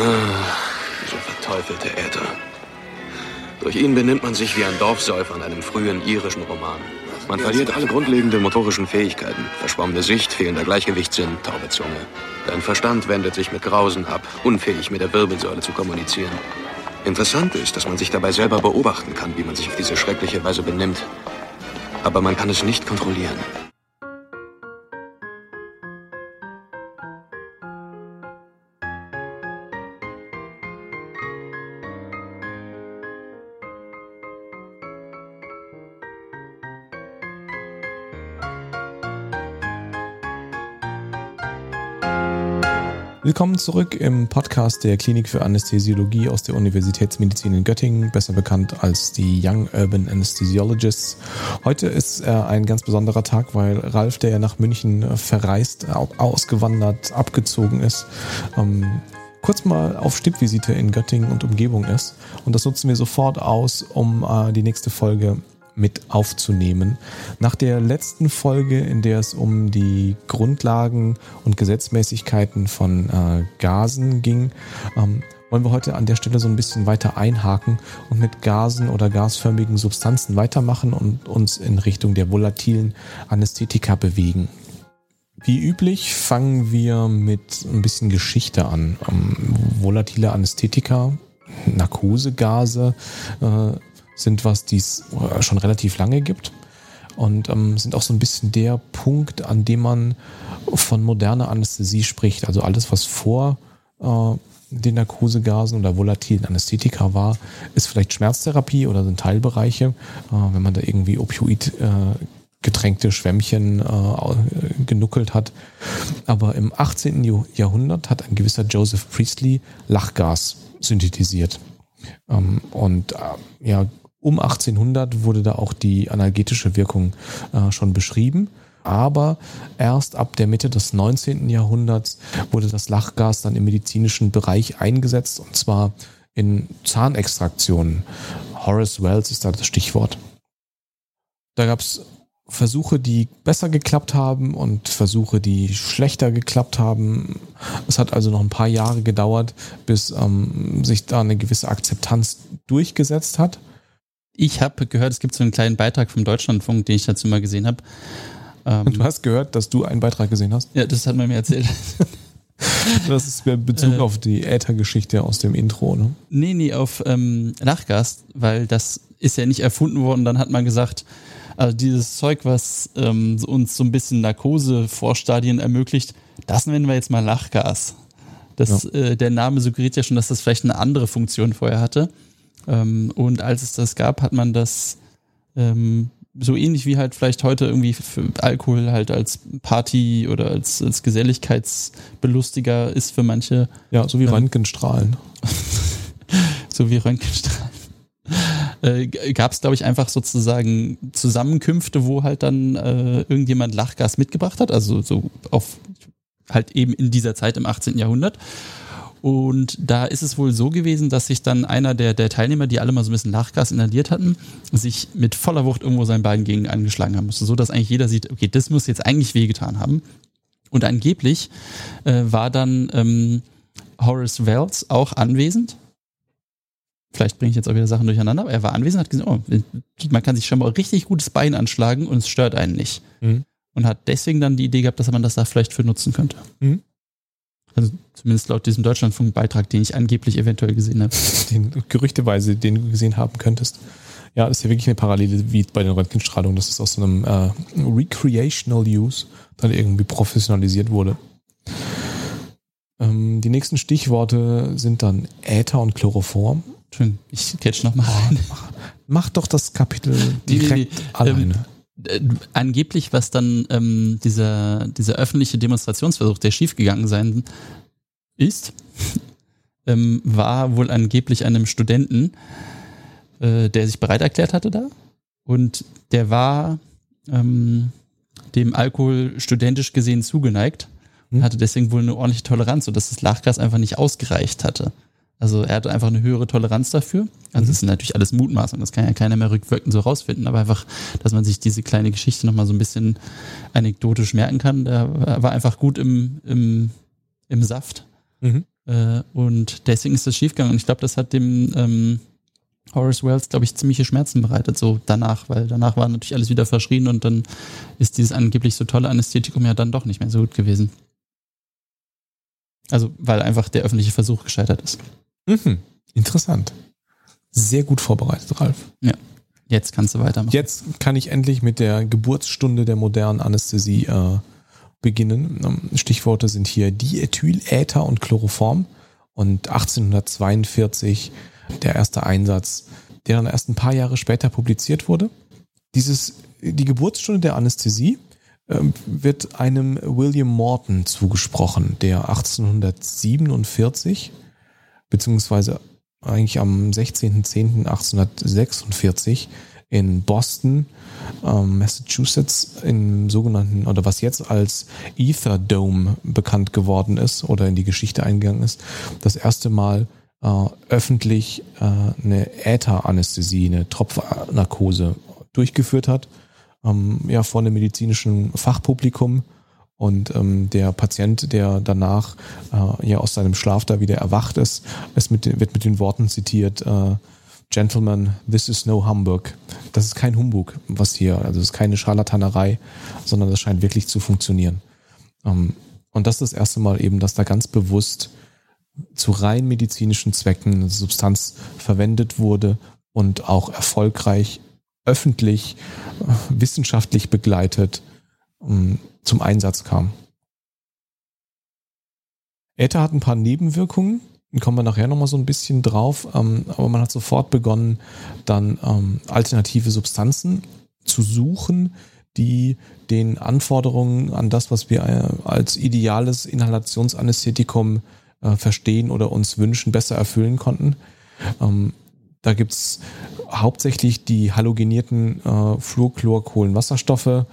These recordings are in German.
Ah, dieser verteufelte Äther. Durch ihn benimmt man sich wie ein Dorfsäufer in einem frühen irischen Roman. Man verliert alle grundlegenden motorischen Fähigkeiten. Verschwommene Sicht, fehlender Gleichgewichtssinn, taube Zunge. Dein Verstand wendet sich mit Grausen ab, unfähig mit der Wirbelsäule zu kommunizieren. Interessant ist, dass man sich dabei selber beobachten kann, wie man sich auf diese schreckliche Weise benimmt. Aber man kann es nicht kontrollieren. Willkommen zurück im Podcast der Klinik für Anästhesiologie aus der Universitätsmedizin in Göttingen, besser bekannt als die Young Urban Anesthesiologists. Heute ist äh, ein ganz besonderer Tag, weil Ralf, der nach München äh, verreist, ausgewandert, abgezogen ist, ähm, kurz mal auf Stippvisite in Göttingen und Umgebung ist. Und das nutzen wir sofort aus, um äh, die nächste Folge mit aufzunehmen. Nach der letzten Folge, in der es um die Grundlagen und Gesetzmäßigkeiten von äh, Gasen ging, ähm, wollen wir heute an der Stelle so ein bisschen weiter einhaken und mit Gasen oder gasförmigen Substanzen weitermachen und uns in Richtung der volatilen Anästhetika bewegen. Wie üblich fangen wir mit ein bisschen Geschichte an. Ähm, volatile Anästhetika, Narkosegase, äh, sind was, die es äh, schon relativ lange gibt und ähm, sind auch so ein bisschen der Punkt, an dem man von moderner Anästhesie spricht. Also alles, was vor äh, den Narkosegasen oder volatilen Anästhetika war, ist vielleicht Schmerztherapie oder sind Teilbereiche, äh, wenn man da irgendwie Opioid äh, getränkte Schwämmchen äh, genuckelt hat. Aber im 18. Jahrhundert hat ein gewisser Joseph Priestley Lachgas synthetisiert. Ähm, und äh, ja, um 1800 wurde da auch die analgetische Wirkung äh, schon beschrieben. Aber erst ab der Mitte des 19. Jahrhunderts wurde das Lachgas dann im medizinischen Bereich eingesetzt und zwar in Zahnextraktionen. Horace Wells ist da das Stichwort. Da gab es Versuche, die besser geklappt haben und Versuche, die schlechter geklappt haben. Es hat also noch ein paar Jahre gedauert, bis ähm, sich da eine gewisse Akzeptanz durchgesetzt hat. Ich habe gehört, es gibt so einen kleinen Beitrag vom Deutschlandfunk, den ich dazu mal gesehen habe. Ähm, du hast gehört, dass du einen Beitrag gesehen hast? Ja, das hat man mir erzählt. das ist Bezug äh, auf die Äthergeschichte aus dem Intro, ne? Nee, nee, auf ähm, Lachgas, weil das ist ja nicht erfunden worden. Dann hat man gesagt, also dieses Zeug, was ähm, uns so ein bisschen Narkose-Vorstadien ermöglicht, das nennen wir jetzt mal Lachgas. Das, ja. äh, der Name suggeriert ja schon, dass das vielleicht eine andere Funktion vorher hatte. Ähm, und als es das gab, hat man das ähm, so ähnlich wie halt vielleicht heute irgendwie Alkohol halt als Party oder als, als Geselligkeitsbelustiger ist für manche. Ja, so wie ähm, Röntgenstrahlen. so wie Röntgenstrahlen. Äh, gab es, glaube ich, einfach sozusagen Zusammenkünfte, wo halt dann äh, irgendjemand Lachgas mitgebracht hat, also so auf halt eben in dieser Zeit im 18. Jahrhundert. Und da ist es wohl so gewesen, dass sich dann einer der, der Teilnehmer, die alle mal so ein bisschen Lachgas inhaliert hatten, sich mit voller Wucht irgendwo sein Bein gegen angeschlagen haben musste. So dass eigentlich jeder sieht, okay, das muss jetzt eigentlich wehgetan haben. Und angeblich äh, war dann ähm, Horace Wells auch anwesend. Vielleicht bringe ich jetzt auch wieder Sachen durcheinander, aber er war anwesend, hat gesagt, oh, man kann sich schon mal richtig gutes Bein anschlagen und es stört einen nicht. Mhm. Und hat deswegen dann die Idee gehabt, dass man das da vielleicht für nutzen könnte. Mhm. Also zumindest laut diesem Deutschlandfunk-Beitrag, den ich angeblich eventuell gesehen habe. Den gerüchteweise, den du gesehen haben könntest. Ja, das ist ja wirklich eine Parallele wie bei den Röntgenstrahlungen, dass es aus so einem äh, Recreational Use dann irgendwie professionalisiert wurde. Ähm, die nächsten Stichworte sind dann Äther und Chloroform. Schön, ich catch nochmal rein. Mach, mach, doch das Kapitel direkt nee, nee, nee. alleine. Ähm, äh, angeblich, was dann ähm, dieser, dieser öffentliche Demonstrationsversuch, der schiefgegangen sein ist, ähm, war wohl angeblich einem Studenten, äh, der sich bereit erklärt hatte da. Und der war ähm, dem Alkohol studentisch gesehen zugeneigt und hm. hatte deswegen wohl eine ordentliche Toleranz, sodass das Lachgas einfach nicht ausgereicht hatte. Also er hatte einfach eine höhere Toleranz dafür. Also mhm. das sind natürlich alles Mutmaßungen, das kann ja keiner mehr rückwirkend so rausfinden, aber einfach, dass man sich diese kleine Geschichte nochmal so ein bisschen anekdotisch merken kann. Der war einfach gut im, im, im Saft. Mhm. Äh, und deswegen ist das schiefgegangen. Und ich glaube, das hat dem ähm, Horace Wells, glaube ich, ziemliche Schmerzen bereitet, so danach, weil danach war natürlich alles wieder verschrien und dann ist dieses angeblich so tolle Anästhetikum ja dann doch nicht mehr so gut gewesen. Also, weil einfach der öffentliche Versuch gescheitert ist. Mhm. Interessant. Sehr gut vorbereitet, Ralf. Ja. Jetzt kannst du weitermachen. Jetzt kann ich endlich mit der Geburtsstunde der modernen Anästhesie äh, beginnen. Ähm, Stichworte sind hier Diethyl, Äther und Chloroform. Und 1842 der erste Einsatz, der dann erst ein paar Jahre später publiziert wurde. Dieses, die Geburtsstunde der Anästhesie äh, wird einem William Morton zugesprochen, der 1847 beziehungsweise eigentlich am 16.10.1846 in Boston, ähm, Massachusetts, im sogenannten, oder was jetzt als Ether Dome bekannt geworden ist oder in die Geschichte eingegangen ist, das erste Mal äh, öffentlich äh, eine Ätheranästhesie, eine Tropfnarkose durchgeführt hat, ähm, ja, vor einem medizinischen Fachpublikum. Und ähm, der Patient, der danach äh, ja aus seinem Schlaf da wieder erwacht ist, es mit, wird mit den Worten zitiert, äh, Gentlemen, this is no Hamburg. Das ist kein Humbug, was hier, also das ist keine Scharlatanerei, sondern das scheint wirklich zu funktionieren. Ähm, und das ist das erste Mal eben, dass da ganz bewusst zu rein medizinischen Zwecken eine Substanz verwendet wurde und auch erfolgreich öffentlich, äh, wissenschaftlich begleitet zum Einsatz kam. Äther hat ein paar Nebenwirkungen, kommen wir nachher nochmal so ein bisschen drauf. Ähm, aber man hat sofort begonnen, dann ähm, alternative Substanzen zu suchen, die den Anforderungen an das, was wir äh, als ideales Inhalationsanästhetikum äh, verstehen oder uns wünschen, besser erfüllen konnten. Da gibt's hauptsächlich die halogenierten äh, Fluorchlorkohlenwasserstoffe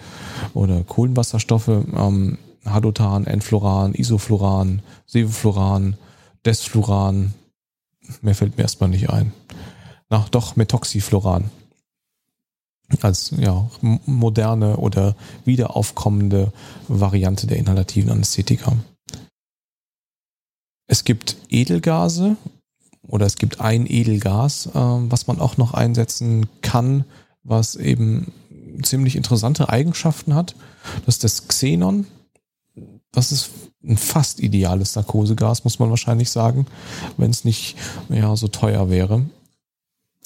oder Kohlenwasserstoffe, ähm, Hadotan, Enfluoran, Isofluoran, Sevofluoran, Desfluran, mehr fällt mir erstmal nicht ein. Na, doch, Methoxyfluoran. Als ja, moderne oder wiederaufkommende Variante der inhalativen Anästhetika. Es gibt Edelgase oder es gibt ein Edelgas, äh, was man auch noch einsetzen kann, was eben ziemlich interessante Eigenschaften hat. Das ist das Xenon. Das ist ein fast ideales Narkosegas, muss man wahrscheinlich sagen, wenn es nicht ja, so teuer wäre,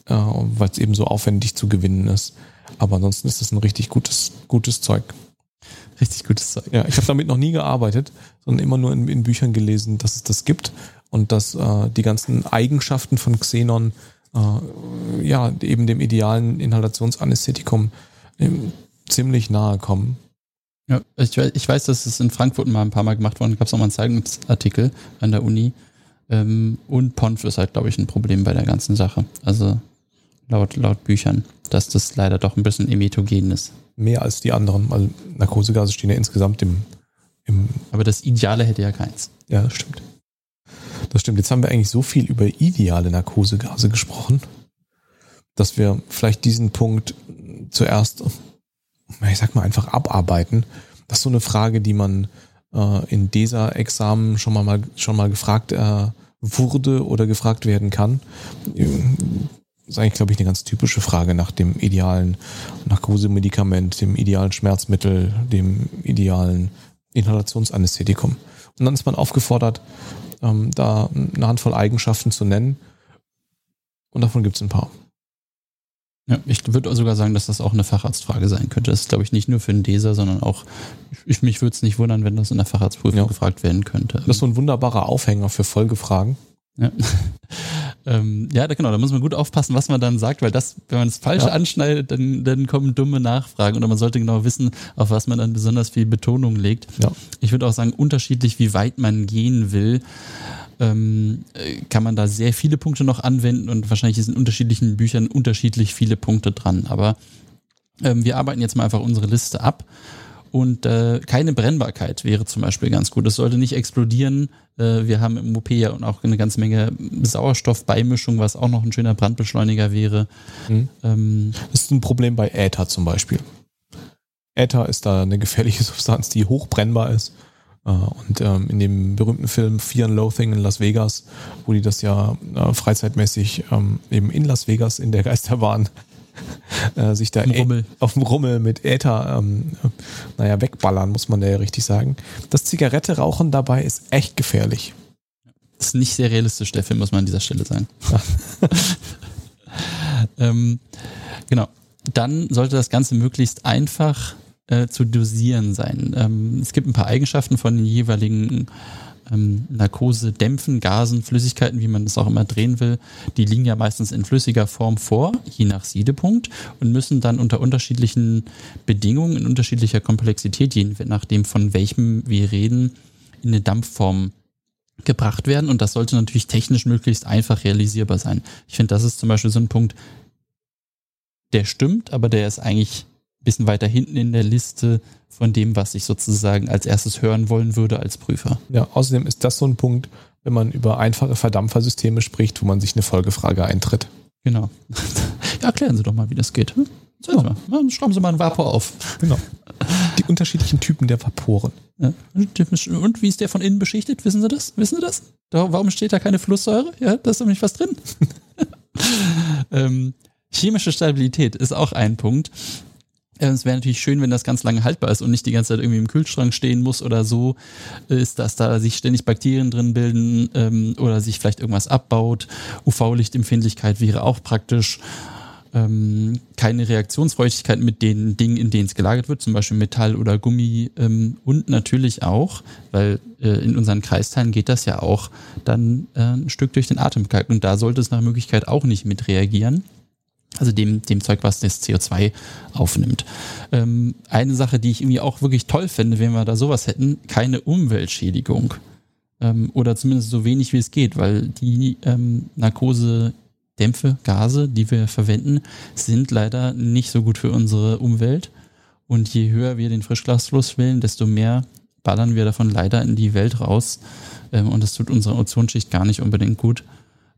äh, weil es eben so aufwendig zu gewinnen ist. Aber ansonsten ist es ein richtig gutes, gutes Zeug. Richtig gutes Zeug. Ja, ich habe damit noch nie gearbeitet, sondern immer nur in, in, Büchern gelesen, dass es das gibt und dass äh, die ganzen Eigenschaften von Xenon äh, ja eben dem idealen Inhalationsanästhetikum ähm, ziemlich nahe kommen. Ja, ich, ich weiß, dass es in Frankfurt mal ein paar Mal gemacht worden. Gab es auch mal einen Zeitungsartikel an der Uni. Ähm, und Ponf ist halt, glaube ich, ein Problem bei der ganzen Sache. Also laut, laut Büchern, dass das leider doch ein bisschen emetogen ist. Mehr als die anderen. Also Narkosegase stehen ja insgesamt im, im. Aber das Ideale hätte ja keins. Ja, das stimmt. Das stimmt. Jetzt haben wir eigentlich so viel über ideale Narkosegase gesprochen, dass wir vielleicht diesen Punkt zuerst ich sag mal, einfach abarbeiten. Das ist so eine Frage, die man äh, in dieser Examen schon mal, schon mal gefragt äh, wurde oder gefragt werden kann. Das ist eigentlich, glaube ich, eine ganz typische Frage nach dem idealen Narkosemedikament, dem idealen Schmerzmittel, dem idealen Inhalationsanästhetikum. Und dann ist man aufgefordert, ähm, da eine Handvoll Eigenschaften zu nennen. Und davon gibt es ein paar. Ja, ich würde sogar sagen, dass das auch eine Facharztfrage sein könnte. Das ist, glaube ich, nicht nur für einen DESA, sondern auch, ich, mich würde es nicht wundern, wenn das in der Facharztprüfung ja. gefragt werden könnte. Das ist so ein wunderbarer Aufhänger für Folgefragen. Ja. ähm, ja, genau, da muss man gut aufpassen, was man dann sagt, weil das, wenn man das Falsche ja. anschneidet, dann, dann kommen dumme Nachfragen oder man sollte genau wissen, auf was man dann besonders viel Betonung legt. Ja. Ich würde auch sagen, unterschiedlich, wie weit man gehen will ähm, kann man da sehr viele Punkte noch anwenden und wahrscheinlich ist in unterschiedlichen Büchern unterschiedlich viele Punkte dran. Aber ähm, wir arbeiten jetzt mal einfach unsere Liste ab. Und äh, keine Brennbarkeit wäre zum Beispiel ganz gut. Es sollte nicht explodieren. Äh, wir haben im OP ja auch eine ganze Menge Sauerstoffbeimischung, was auch noch ein schöner Brandbeschleuniger wäre. Mhm. Ähm, das ist ein Problem bei Äther zum Beispiel. Äther ist da eine gefährliche Substanz, die hochbrennbar ist Äh, und ähm, in dem berühmten Film Fear and Loathing in Las Vegas, wo die das ja äh, freizeitmäßig ähm, eben in Las Vegas in der Geisterbahn äh, sich da Rummel. auf dem Rummel mit Äther, ähm, naja, wegballern, muss man da ja richtig sagen. Das Zigarette rauchen dabei ist echt gefährlich. Das ist nicht sehr realistisch, der Film, muss man an dieser Stelle sagen. ähm, genau. Dann sollte das Ganze möglichst einfach äh, zu dosieren sein. Ähm, es gibt ein paar Eigenschaften von den jeweiligen ähm, Narkose-Dämpfen, Gasen, Flüssigkeiten, wie man das auch immer drehen will, die liegen ja meistens in flüssiger Form vor, je nach Siedepunkt, und müssen dann unter unterschiedlichen Bedingungen, in unterschiedlicher Komplexität, je nachdem von welchem wir reden, in eine Dampfform gebracht werden. Und das sollte natürlich technisch möglichst einfach realisierbar sein. Ich finde, das ist zum Beispiel so ein Punkt, der stimmt, aber der ist eigentlich ein bisschen weiter hinten in der Liste von dem, was ich sozusagen als erstes hören wollen würde als Prüfer. Ja, außerdem ist das so ein Punkt, wenn man über einfache Verdampfersysteme spricht, wo man sich eine Folgefrage eintritt. Genau. ja, erklären Sie doch mal, wie das geht. Hm? Ja. Mal, schrauben Sie mal einen Vapor auf. Genau. Die unterschiedlichen Typen der Vaporen. Ja. Und wie ist der von innen beschichtet? Wissen Sie das? Wissen Sie das? Warum steht da keine Flusssäure? Ja, da ist nicht was drin. ähm, chemische Stabilität ist auch ein Punkt. Es wäre natürlich schön, wenn das ganz lange haltbar ist und nicht die ganze Zeit irgendwie im Kühlschrank stehen muss oder so ist, dass da sich ständig Bakterien drin bilden ähm, oder sich vielleicht irgendwas abbaut. UV-Lichtempfindlichkeit wäre auch praktisch. Ähm, keine Reaktionsfreudigkeit mit den Dingen, in denen es gelagert wird, zum Beispiel Metall oder Gummi ähm, und natürlich auch, weil äh, in unseren Kreisteilen geht das ja auch dann äh, ein Stück durch den Atemkalk und da sollte es nach Möglichkeit auch nicht mit reagieren. Also dem, dem Zeug, was das CO2 aufnimmt. Ähm, eine Sache, die ich irgendwie auch wirklich toll fände, wenn wir da sowas hätten, keine Umweltschädigung. Ähm, oder zumindest so wenig wie es geht, weil die ähm, Narkose-Dämpfe, Gase, die wir verwenden, sind leider nicht so gut für unsere Umwelt. Und je höher wir den Frischglasfluss wählen, desto mehr ballern wir davon leider in die Welt raus. Ähm, und das tut unserer Ozonschicht gar nicht unbedingt gut.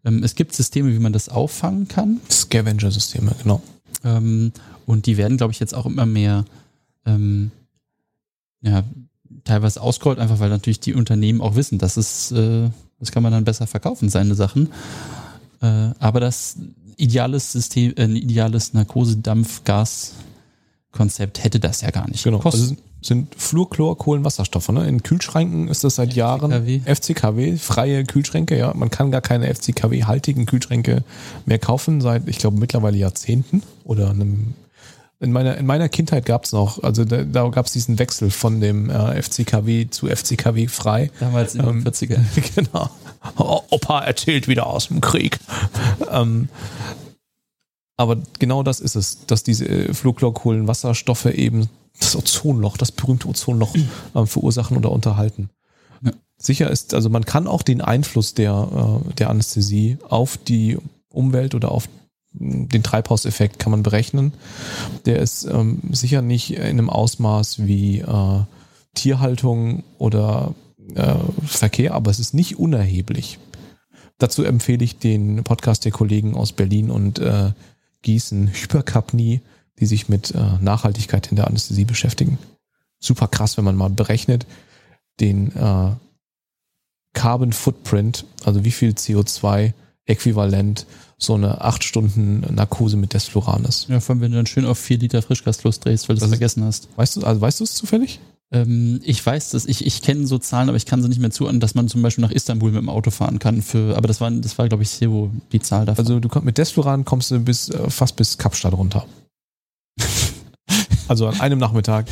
Ähm, es gibt Systeme, wie man das auffangen kann. Scavenger-Systeme, genau. Ähm, und die werden, glaube ich, jetzt auch immer mehr ähm, ja, teilweise ausgerollt, einfach weil natürlich die Unternehmen auch wissen, dass es, äh, das kann man dann besser verkaufen, seine Sachen. Äh, aber das ideales System, äh, ein ideales Narkosedampfgas-Konzept hätte das ja gar nicht. Genau. Also sind Fluorchlor, Kohlenwasserstoffe. Ne? In Kühlschränken ist das seit Jahren FCKW, freie Kühlschränke. Ja, man kann gar keine FCKW-haltigen Kühlschränke mehr kaufen seit, ich glaube, mittlerweile Jahrzehnten oder einem in meiner, in meiner Kindheit gab es noch, also da, da gab es diesen Wechsel von dem äh, FCKW zu FCKW frei. Damals in den ähm, 40er. Genau. Opa erzählt wieder aus dem Krieg. ähm, aber genau das ist es, dass diese Fluorchlorkohlenwasserstoffe eben das Ozonloch, das berühmte Ozonloch äh, verursachen oder unterhalten. Ja. Sicher ist, also man kann auch den Einfluss der, äh, der Anästhesie auf die Umwelt oder auf den Treibhauseffekt kann man berechnen. Der ist ähm, sicher nicht in einem Ausmaß wie äh, Tierhaltung oder äh, Verkehr, aber es ist nicht unerheblich. Dazu empfehle ich den Podcast der Kollegen aus Berlin und äh, Gießen, Hyperkapnie, die sich mit äh, Nachhaltigkeit in der Anästhesie beschäftigen. Super krass, wenn man mal berechnet, den äh, Carbon Footprint, also wie viel CO2 äquivalent so eine acht Stunden Narkose mit Desfluran ist. Ja, vor allem, wenn du dann schön auf vier Liter Frischgasfluss drehst, weil du es vergessen hast. Weißt du, also weißt du es zufällig? Ähm, ich weiß dass ich, ich kenne so Zahlen, aber ich kann sie nicht mehr zuordnen, dass man zum Beispiel nach Istanbul mit dem Auto fahren kann für, aber das war, das war, glaube ich, Zero, die Zahl davon. Also du kommst mit Desfluran kommst du bis, äh, fast bis Kapstadt runter. also an einem Nachmittag.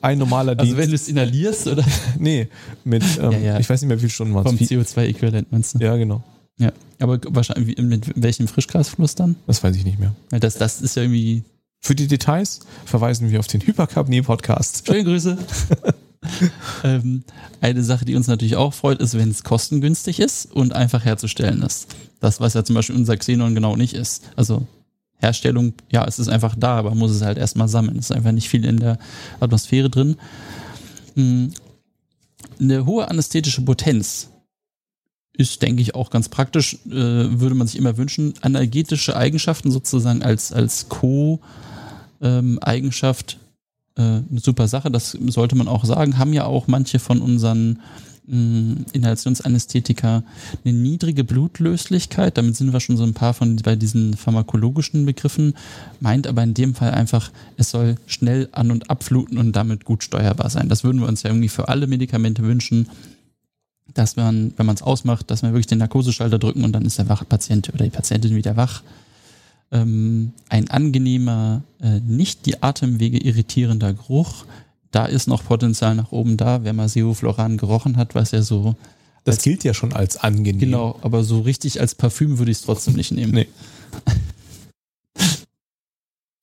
Ein normaler Dienst. Also wenn du es inhalierst, oder? nee, mit, ähm, ja, ja. ich weiß nicht mehr, wie viele Stunden waren Vom CO2-Äquivalent meinst du? Ja, genau. Ja, aber wahrscheinlich mit welchem Frischgasfluss dann? Das weiß ich nicht mehr. Ja, das, das ist ja irgendwie. Für die Details verweisen wir auf den Hypercarbonee-Podcast. Schöne Grüße. ähm, eine Sache, die uns natürlich auch freut, ist, wenn es kostengünstig ist und einfach herzustellen ist. Das, was ja zum Beispiel unser Xenon genau nicht ist. Also Herstellung, ja, es ist einfach da, aber man muss es halt erstmal sammeln. Es ist einfach nicht viel in der Atmosphäre drin. Hm. Eine hohe anästhetische Potenz ist, denke ich, auch ganz praktisch, äh, würde man sich immer wünschen. Analgetische Eigenschaften sozusagen als, als Co-Eigenschaft äh, eine super Sache, das sollte man auch sagen, haben ja auch manche von unseren Inhalationsanästhetika eine niedrige Blutlöslichkeit. Damit sind wir schon so ein paar von bei diesen pharmakologischen Begriffen. Meint aber in dem Fall einfach, es soll schnell an- und abfluten und damit gut steuerbar sein. Das würden wir uns ja irgendwie für alle Medikamente wünschen, dass man, wenn man es ausmacht, dass wir wirklich den Narkoseschalter drücken und dann ist der Patient oder die Patientin wieder wach. Ähm, ein angenehmer, äh, nicht die Atemwege irritierender Geruch da ist noch Potenzial nach oben da, wer mal Sevofloran gerochen hat, was ja so. Das als, gilt ja schon als angenehm. Genau, aber so richtig als Parfüm würde ich es trotzdem nicht nehmen. Nee.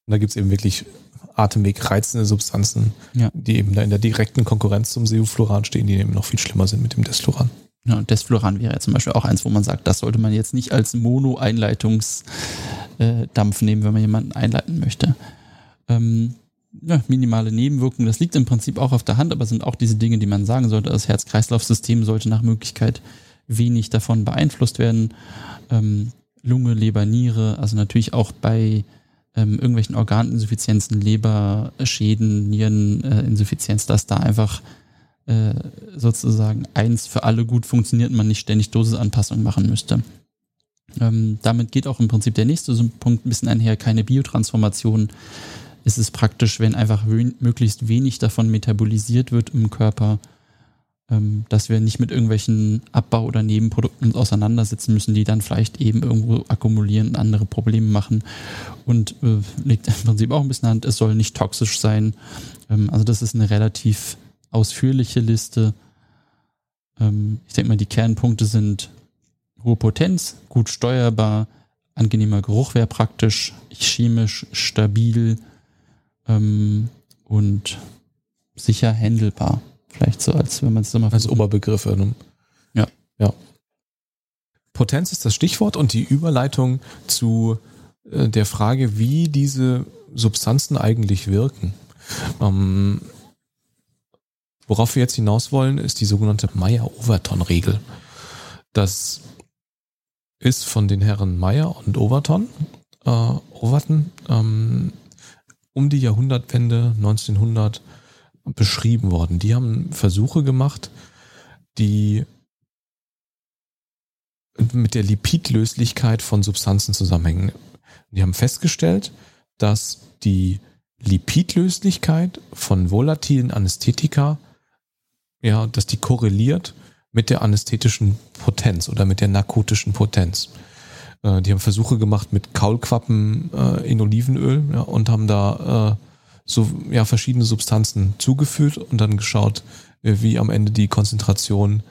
da gibt es eben wirklich atemwegreizende Substanzen, ja. die eben da in der direkten Konkurrenz zum Sevofloran stehen, die eben noch viel schlimmer sind mit dem Desfloran. Ja, und Desfloran wäre ja zum Beispiel auch eins, wo man sagt, das sollte man jetzt nicht als Mono-Einleitungsdampf nehmen, wenn man jemanden einleiten möchte. Ähm, ja, minimale Nebenwirkungen, das liegt im Prinzip auch auf der Hand, aber sind auch diese Dinge, die man sagen sollte. Das Herz-Kreislauf-System sollte nach Möglichkeit wenig davon beeinflusst werden. Ähm, Lunge, Leber, Niere, also natürlich auch bei ähm, irgendwelchen Organinsuffizienzen, Leberschäden, Niereninsuffizienz, dass da einfach äh, sozusagen eins für alle gut funktioniert und man nicht ständig Dosisanpassung machen müsste. Ähm, damit geht auch im Prinzip der nächste Punkt ein bisschen einher, keine Biotransformation ist es praktisch, wenn einfach wen möglichst wenig davon metabolisiert wird im Körper, ähm, dass wir nicht mit irgendwelchen Abbau- oder Nebenprodukten uns auseinandersetzen müssen, die dann vielleicht eben irgendwo akkumulieren und andere Probleme machen. Und äh, liegt im Prinzip auch ein bisschen an es soll nicht toxisch sein. Ähm, also das ist eine relativ ausführliche Liste. Ähm, ich denke mal, die Kernpunkte sind hohe Potenz, gut steuerbar, angenehmer Geruch wäre praktisch, chemisch stabil, ähm, und sicher handelbar. Vielleicht so, als wenn man es immer als Oberbegriff. Ne? Ja. Ja. Potenz ist das Stichwort und die Überleitung zu äh, der Frage, wie diese Substanzen eigentlich wirken. Ähm, worauf wir jetzt hinaus wollen, ist die sogenannte Meyer-Overton-Regel. Das ist von den Herren Meyer und Overton, äh, Overton ähm, um die Jahrhundertwende 1900 beschrieben worden. Die haben Versuche gemacht, die mit der Lipidlöslichkeit von Substanzen zusammenhängen. Die haben festgestellt, dass die Lipidlöslichkeit von volatilen Anästhetika, ja, dass die korreliert mit der anästhetischen Potenz oder mit der narkotischen Potenz. Äh, die haben Versuche gemacht mit Kaulquappen äh, in Olivenöl ja, und haben da äh, so ja verschiedene Substanzen zugeführt und dann geschaut, äh, wie am Ende die Konzentration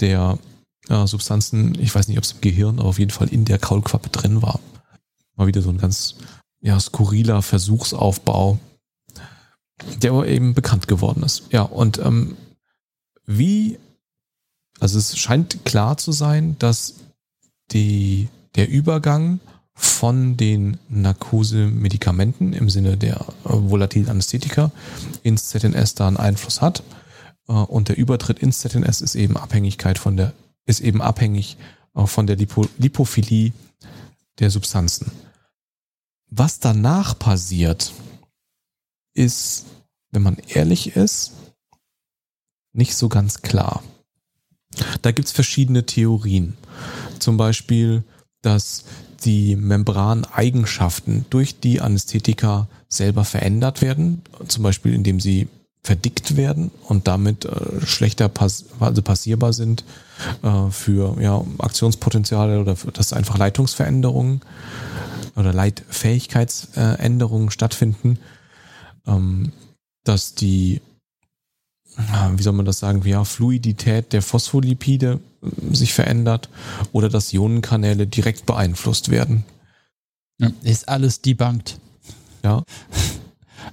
der äh, Substanzen, ich weiß nicht, ob es im Gehirn, aber auf jeden Fall in der Kaulquappe drin war. Mal wieder so ein ganz ja, skurriler Versuchsaufbau, der aber eben bekannt geworden ist. Ja, und ähm, wie, also es scheint klar zu sein, dass die der Übergang von den Narkosemedikamenten im Sinne der äh, volatilen Anästhetika ins ZNS da einen Einfluss hat. Äh, und der Übertritt ins ZNS ist eben Abhängigkeit von der, ist eben abhängig äh, von der Lipo, Lipophilie der Substanzen. Was danach passiert, ist, wenn man ehrlich ist, nicht so ganz klar. Da gibt es verschiedene Theorien. Zum Beispiel, dass die Membraneigenschaften durch die Anästhetika selber verändert werden, zum Beispiel indem sie verdickt werden und damit äh, schlechter pass also passierbar sind äh, für ja, Aktionspotenziale oder für, dass einfach Leitungsveränderungen oder Leitfähigkeitsänderungen stattfinden, ähm, dass die wie soll man das sagen, ja, Fluidität der Phospholipide äh, sich verändert oder dass Ionenkanäle direkt beeinflusst werden. Ja, ist alles debunked. Ja.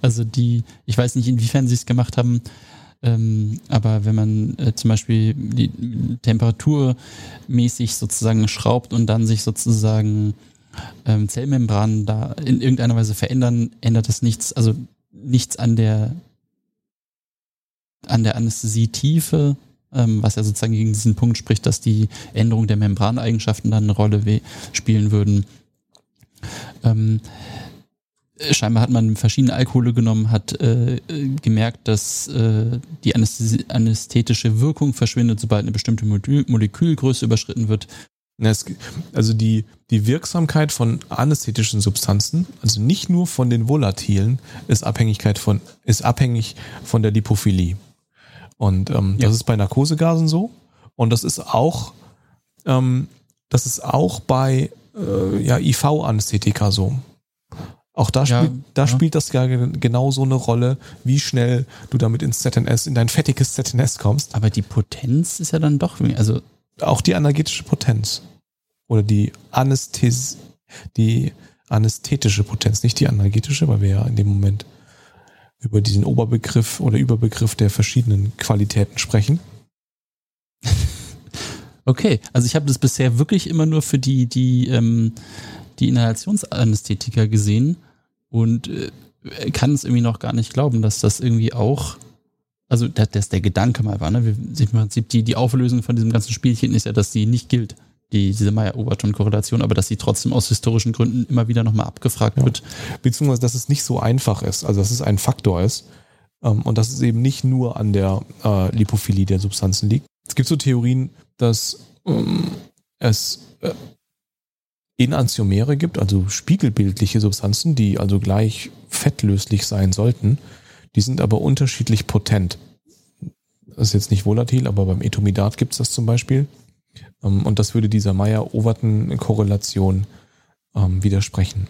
Also die, ich weiß nicht, inwiefern sie es gemacht haben, ähm, aber wenn man äh, zum Beispiel die temperaturmäßig sozusagen schraubt und dann sich sozusagen ähm, Zellmembranen da in irgendeiner Weise verändern, ändert das nichts, also nichts an der an der Anästhesietiefe, ähm, was ja sozusagen gegen diesen Punkt spricht, dass die Änderung der Membraneigenschaften dann eine Rolle spielen würden. Ähm, scheinbar hat man verschiedene Alkohole genommen, hat äh, gemerkt, dass äh, die anästhetische Wirkung verschwindet, sobald eine bestimmte Molekülgröße überschritten wird. Also die, die Wirksamkeit von anästhetischen Substanzen, also nicht nur von den Volatilen, ist, Abhängigkeit von, ist abhängig von der Lipophilie. Und ähm, ja. das ist bei Narkosegasen so. Und das ist auch, ähm, das ist auch bei äh, ja, IV-Anästhetika so. Auch da, ja, spielt, da ja. spielt das ja genau so eine Rolle, wie schnell du damit ins ZNS, in dein fettiges ZNS kommst. Aber die Potenz ist ja dann doch, also. Auch die analgetische Potenz. Oder die Anästhesie, die anästhetische Potenz, nicht die analgetische, weil wir ja in dem Moment über diesen Oberbegriff oder Überbegriff der verschiedenen Qualitäten sprechen. Okay, also ich habe das bisher wirklich immer nur für die, die, ähm, die Inhalationsanästhetika gesehen und äh, kann es irgendwie noch gar nicht glauben, dass das irgendwie auch, also dass, dass der Gedanke mal war, ne? Im Prinzip die, die Auflösung von diesem ganzen Spielchen ist ja, dass die nicht gilt die, diese Meyer-Overton-Korrelation, aber dass sie trotzdem aus historischen Gründen immer wieder nochmal abgefragt ja. wird. Beziehungsweise, dass es nicht so einfach ist, also dass es ein Faktor ist ähm, und dass es eben nicht nur an der äh, Lipophilie der Substanzen liegt. Es gibt so Theorien, dass ähm, es äh, Enantiomere gibt, also spiegelbildliche Substanzen, die also gleich fettlöslich sein sollten. Die sind aber unterschiedlich potent. Das ist jetzt nicht volatil, aber beim Etomidat gibt es das zum Beispiel. Ähm, und das würde dieser Meyer-Overton-Korrelation ähm, widersprechen.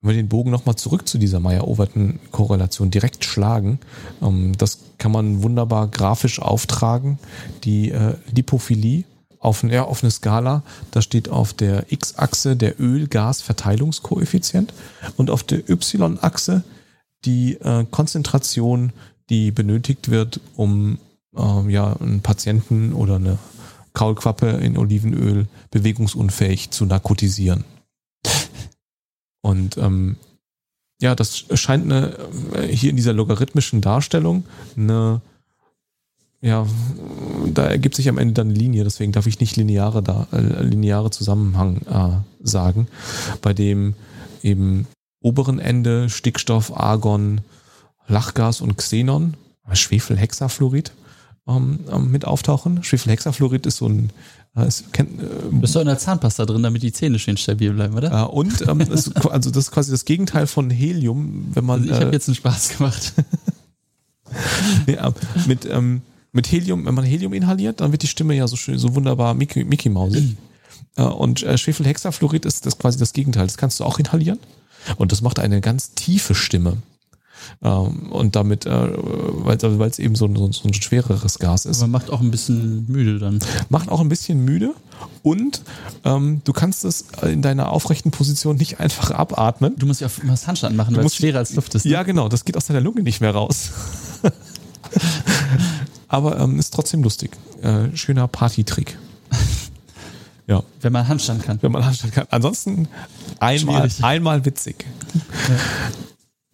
Wenn wir den Bogen nochmal zurück zu dieser Meyer-Overton-Korrelation direkt schlagen, ähm, das kann man wunderbar grafisch auftragen. Die äh, Lipophilie auf, ja, auf eine Skala, da steht auf der X-Achse der Öl-Gas-Verteilungskoeffizient und auf der Y-Achse die äh, Konzentration, die benötigt wird, um äh, ja, einen Patienten oder eine Kaulquappe in Olivenöl bewegungsunfähig zu narkotisieren. Und ähm, ja, das scheint eine, äh, hier in dieser logarithmischen Darstellung eine, ja, da ergibt sich am Ende dann eine Linie, deswegen darf ich nicht lineare, da, äh, lineare Zusammenhang äh, sagen, bei dem eben oberen Ende Stickstoff, Argon, Lachgas und Xenon, Schwefelhexafluorid ähm, ähm, mit auftauchen. Schwefelhexafluorid ist so ein äh, ist, kennt, äh, Bist du in der Zahnpasta drin, damit die Zähne schön stabil bleiben, oder? Äh, und ähm, ist, also das ist quasi das Gegenteil von Helium, wenn man. Also ich habe äh, jetzt einen Spaß gemacht. ja, äh, mit, ähm, mit Helium, wenn man Helium inhaliert, dann wird die Stimme ja so schön, so wunderbar Mickey, Mickey Mausig. äh, und äh, Schwefelhexafluorid ist das quasi das Gegenteil. Das kannst du auch inhalieren. Und das macht eine ganz tiefe Stimme. Ähm, und damit, äh, weil es eben so ein, so ein schwereres Gas ist. Aber macht auch ein bisschen müde dann. Macht auch ein bisschen müde und ähm, du kannst es in deiner aufrechten Position nicht einfach abatmen. Du musst ja auch das Handstand machen, weil es schwerer als Luft ist. Ne? Ja, genau, das geht aus deiner Lunge nicht mehr raus. Aber ähm, ist trotzdem lustig. Äh, schöner Partytrick. Ja. Wenn man Handstand kann. Wenn man Handstand kann. Ansonsten einmal, einmal witzig. Ja.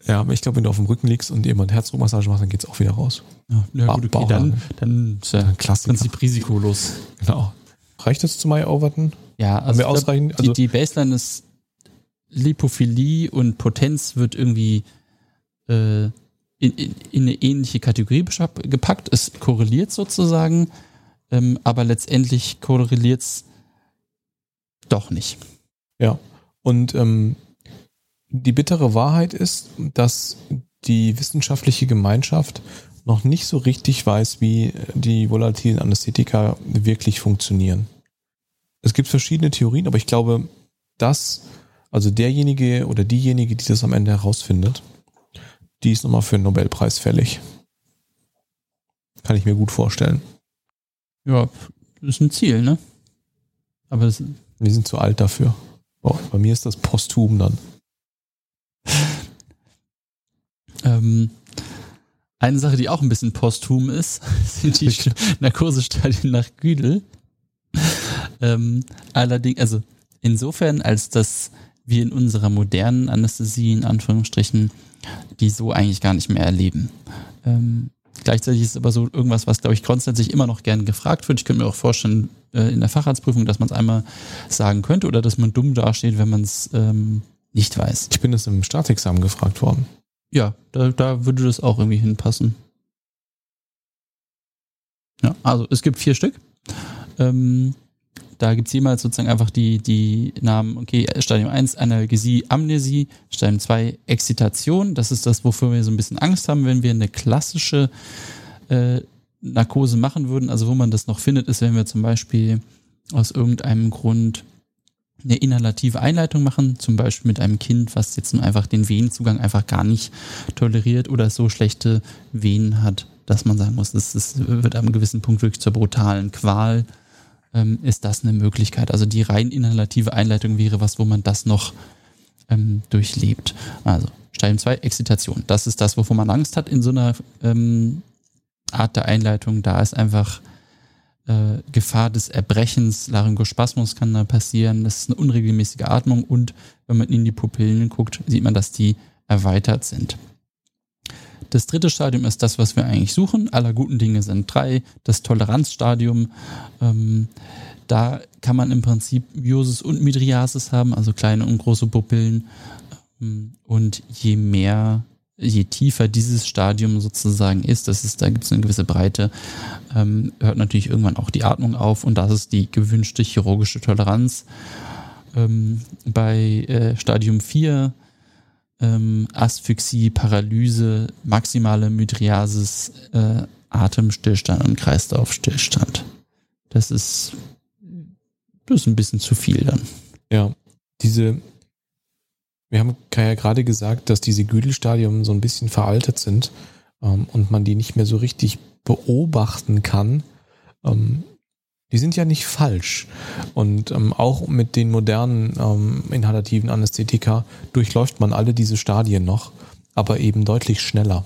Ja, aber ich glaube, wenn du auf dem Rücken liegst und jemand Herzdruckmassage macht, dann geht es auch wieder raus. Ja, ja gut, okay, dann, dann ist ja Klassiker. Prinzip risikolos. Genau. Reicht das zu My Overton? Ja, also, wir ausreichen? Also die, die Baseline ist Lipophilie und Potenz wird irgendwie äh, in, in, in, eine ähnliche Kategorie gepackt. Es korreliert sozusagen, ähm, aber letztendlich korreliert es doch nicht. Ja, und ähm, die bittere Wahrheit ist, dass die wissenschaftliche Gemeinschaft noch nicht so richtig weiß, wie die volatilen Anästhetika wirklich funktionieren. Es gibt verschiedene Theorien, aber ich glaube, dass, also derjenige oder diejenige, die das am Ende herausfindet, die ist nochmal für einen Nobelpreis fällig. Kann ich mir gut vorstellen. Ja, ist ein Ziel, ne? Aber wir sind zu alt dafür. Bei mir ist das posthum dann. Ähm, eine Sache, die auch ein bisschen posthum ist, sind die Narkosestadien nach Güdel. ähm, allerdings, also insofern, als dass wir in unserer modernen Anästhesie, in Anführungsstrichen, die so eigentlich gar nicht mehr erleben. Ähm, gleichzeitig ist es aber so irgendwas, was, glaube ich, grundsätzlich immer noch gern gefragt wird. Ich könnte mir auch vorstellen, äh, in der Facharztprüfung, dass man es einmal sagen könnte oder dass man dumm dasteht, wenn man es ähm, nicht weiß. Ich bin das im Staatsexamen gefragt worden. Ja, da, da würde das auch irgendwie hinpassen. Ja, also es gibt vier Stück. Ähm, da gibt es jemals sozusagen einfach die, die Namen, okay, Stadium 1 Analgesie, Amnesie, Stadium 2 Exzitation. Das ist das, wofür wir so ein bisschen Angst haben, wenn wir eine klassische äh, Narkose machen würden. Also wo man das noch findet, ist, wenn wir zum Beispiel aus irgendeinem Grund eine inhalative Einleitung machen, zum Beispiel mit einem Kind, was jetzt nur einfach den Venenzugang einfach gar nicht toleriert oder so schlechte Venen hat, dass man sagen muss, das, das wird am gewissen Punkt wirklich zur brutalen Qual, ähm, ist das eine Möglichkeit. Also die rein inhalative Einleitung wäre was, wo man das noch ähm, durchlebt. Also Stadium 2, Exzitation. Das ist das, wovon man Angst hat in so einer ähm, Art der Einleitung. Da ist einfach äh, Gefahr des Erbrechens, Laryngospasmus kann da passieren. Das ist eine unregelmäßige Atmung und wenn man in die Pupillen guckt, sieht man, dass die erweitert sind. Das dritte Stadium ist das, was wir eigentlich suchen. Aller guten Dinge sind drei. Das Toleranzstadium. Ähm, da kann man im Prinzip Myosis und Midriasis haben, also kleine und große Pupillen. Ähm, und je mehr, je tiefer dieses Stadium sozusagen ist, das ist, da gibt es eine gewisse Breite, ähm, hört natürlich irgendwann auch die Atmung auf und das ist die gewünschte chirurgische Toleranz. Ähm, bei äh, Stadium 4 ähm, Asphyxie, Paralyse, maximale Mydriasis, äh, Atemstillstand und Kreislaufstillstand. Das ist, das ist ein bisschen zu viel dann. Ja, diese, wir haben ja gerade gesagt, dass diese Güdelstadien so ein bisschen veraltet sind ähm, und man die nicht mehr so richtig beobachten kann. Ähm, die sind ja nicht falsch. Und ähm, auch mit den modernen ähm, inhalativen Anästhetika durchläuft man alle diese Stadien noch, aber eben deutlich schneller.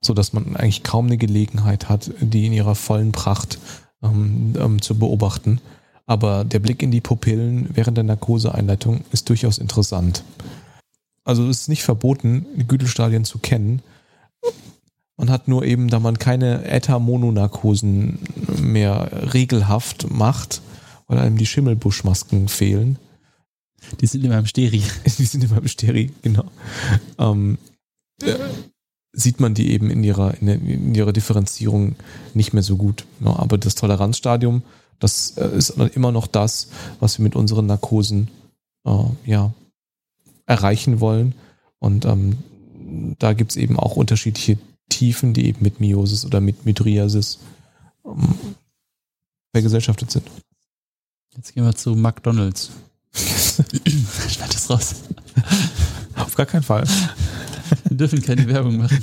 So dass man eigentlich kaum eine Gelegenheit hat, die in ihrer vollen Pracht ähm, ähm, zu beobachten. Aber der Blick in die Pupillen während der Narkoseeinleitung ist durchaus interessant. Also es ist nicht verboten, die Gütelstadien zu kennen. Man hat nur eben, da man keine Äther-Mononarkosen mehr regelhaft macht, weil einem die Schimmelbuschmasken fehlen. Die sind immer im Steri. Die sind immer im Steri, genau. Ähm, äh, sieht man die eben in ihrer, in, in, ihrer Differenzierung nicht mehr so gut. Ja, aber das Toleranzstadium, das äh, ist immer noch das, was wir mit unseren Narkosen äh, ja, erreichen wollen. Und ähm, da gibt es eben auch unterschiedliche Tiefen, die eben mit Miosis oder mit Mydriasis ähm, vergesellschaftet sind. Jetzt gehen wir zu McDonalds. Schneid das raus. Auf gar keinen Fall. Wir dürfen keine Werbung machen.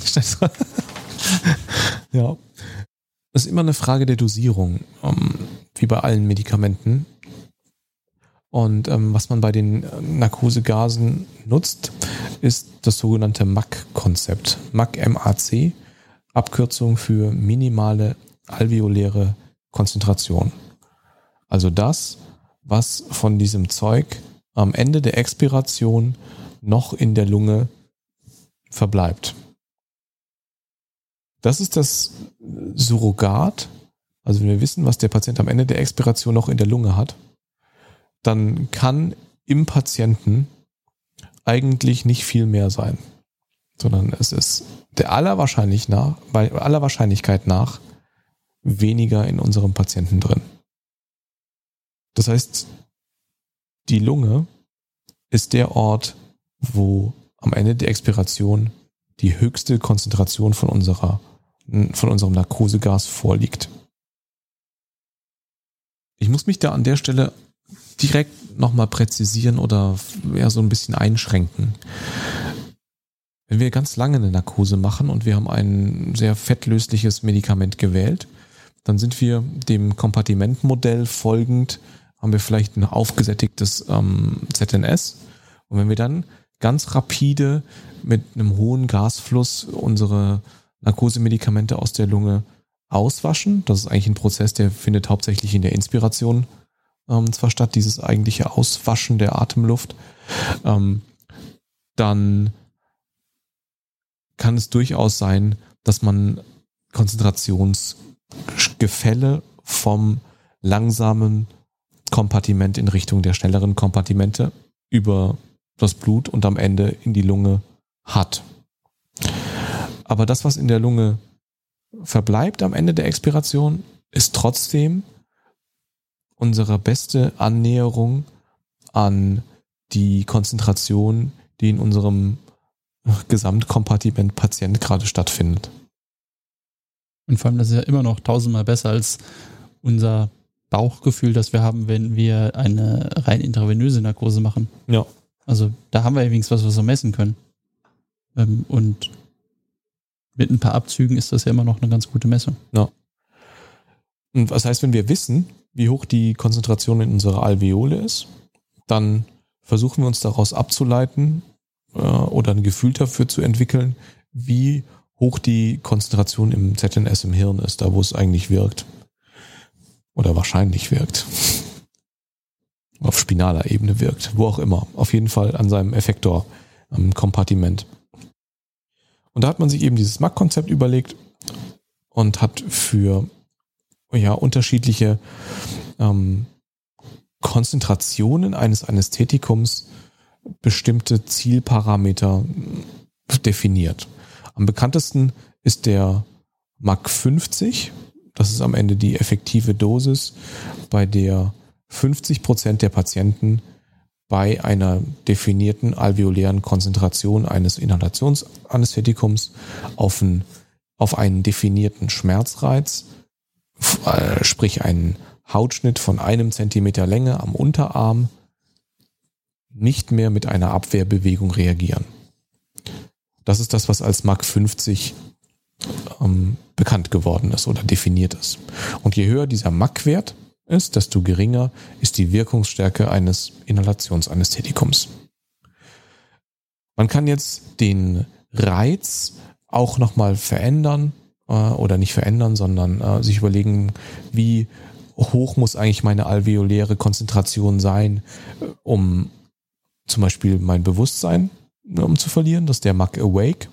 ja. Das ist immer eine Frage der Dosierung, ähm, wie bei allen Medikamenten. Und ähm, was man bei den äh, Narkosegasen nutzt, ist das sogenannte MAC-Konzept. MAC, M-A-C, Abkürzung für minimale alveoläre Konzentration. Also das, was von diesem Zeug am Ende der Expiration noch in der Lunge verbleibt. Das ist das Surrogat. Also wenn wir wissen, was der Patient am Ende der Expiration noch in der Lunge hat, dann kann im Patienten eigentlich nicht viel mehr sein, sondern es ist der aller, wahrscheinlich nach, bei aller Wahrscheinlichkeit nach weniger in unserem Patienten drin. Das heißt, die Lunge ist der Ort, wo am Ende der Expiration die höchste Konzentration von unserer, von unserem Narkosegas vorliegt. Ich muss mich da an der Stelle direkt nochmal präzisieren oder ja, so ein bisschen einschränken. Wenn wir ganz lange eine Narkose machen und wir haben ein sehr fettlösliches Medikament gewählt, dann sind wir dem Kompartimentmodell folgend, haben wir vielleicht ein aufgesättigtes ähm, ZNS. Und wenn wir dann ganz rapide mit einem hohen Gasfluss unsere Narkosemedikamente aus der Lunge auswaschen, das ist eigentlich ein Prozess, der findet hauptsächlich in der Inspiration ähm, zwar statt, dieses eigentliche Auswaschen der Atemluft, ähm, dann kann es durchaus sein, dass man Konzentrationsgefälle vom langsamen Kompartiment in Richtung der schnelleren Kompartimente über das Blut und am Ende in die Lunge hat. Aber das, was in der Lunge verbleibt am Ende der Expiration, ist trotzdem unsere beste Annäherung an die Konzentration, die in unserem Gesamtkompartiment Patient gerade stattfindet. Und vor allem, das ist ja immer noch tausendmal besser als unser Bauchgefühl, das wir haben, wenn wir eine rein intravenöse Narkose machen. Ja. Also da haben wir übrigens was, was wir messen können. Ähm, und mit ein paar Abzügen ist das ja immer noch eine ganz gute Messung. Ja. Und was heißt, wenn wir wissen, wie hoch die Konzentration in unserer Alveole ist, dann versuchen wir uns daraus abzuleiten äh, oder ein Gefühl dafür zu entwickeln, wie hoch die Konzentration im ZNS im Hirn ist, da wo es eigentlich wirkt. Oder wahrscheinlich wirkt. Auf spinaler Ebene wirkt, wo auch immer. Auf jeden Fall an seinem Effektor, am Kompartiment. Und da hat man sich eben dieses MAC-Konzept überlegt und hat für ja, unterschiedliche ähm, Konzentrationen eines Anästhetikums bestimmte Zielparameter definiert. Am bekanntesten ist der MAC 50. Das ist am Ende die effektive Dosis, bei der 50 Prozent der Patienten bei einer definierten alveolären Konzentration eines Inhalationsanästhetikums auf einen, auf einen definierten Schmerzreiz, äh, sprich einen Hautschnitt von einem Zentimeter Länge am Unterarm, nicht mehr mit einer Abwehrbewegung reagieren. Das ist das, was als MAC 50 ähm, bekannt geworden ist oder definiert ist. Und je höher dieser MAC-Wert ist, desto geringer ist die Wirkungsstärke eines Inhalationsanästhetikums. Man kann jetzt den Reiz auch nochmal verändern äh, oder nicht verändern, sondern äh, sich überlegen, wie hoch muss eigentlich meine alveoläre Konzentration sein, äh, um zum Beispiel mein Bewusstsein um zu verlieren, das ist der MAC Awake.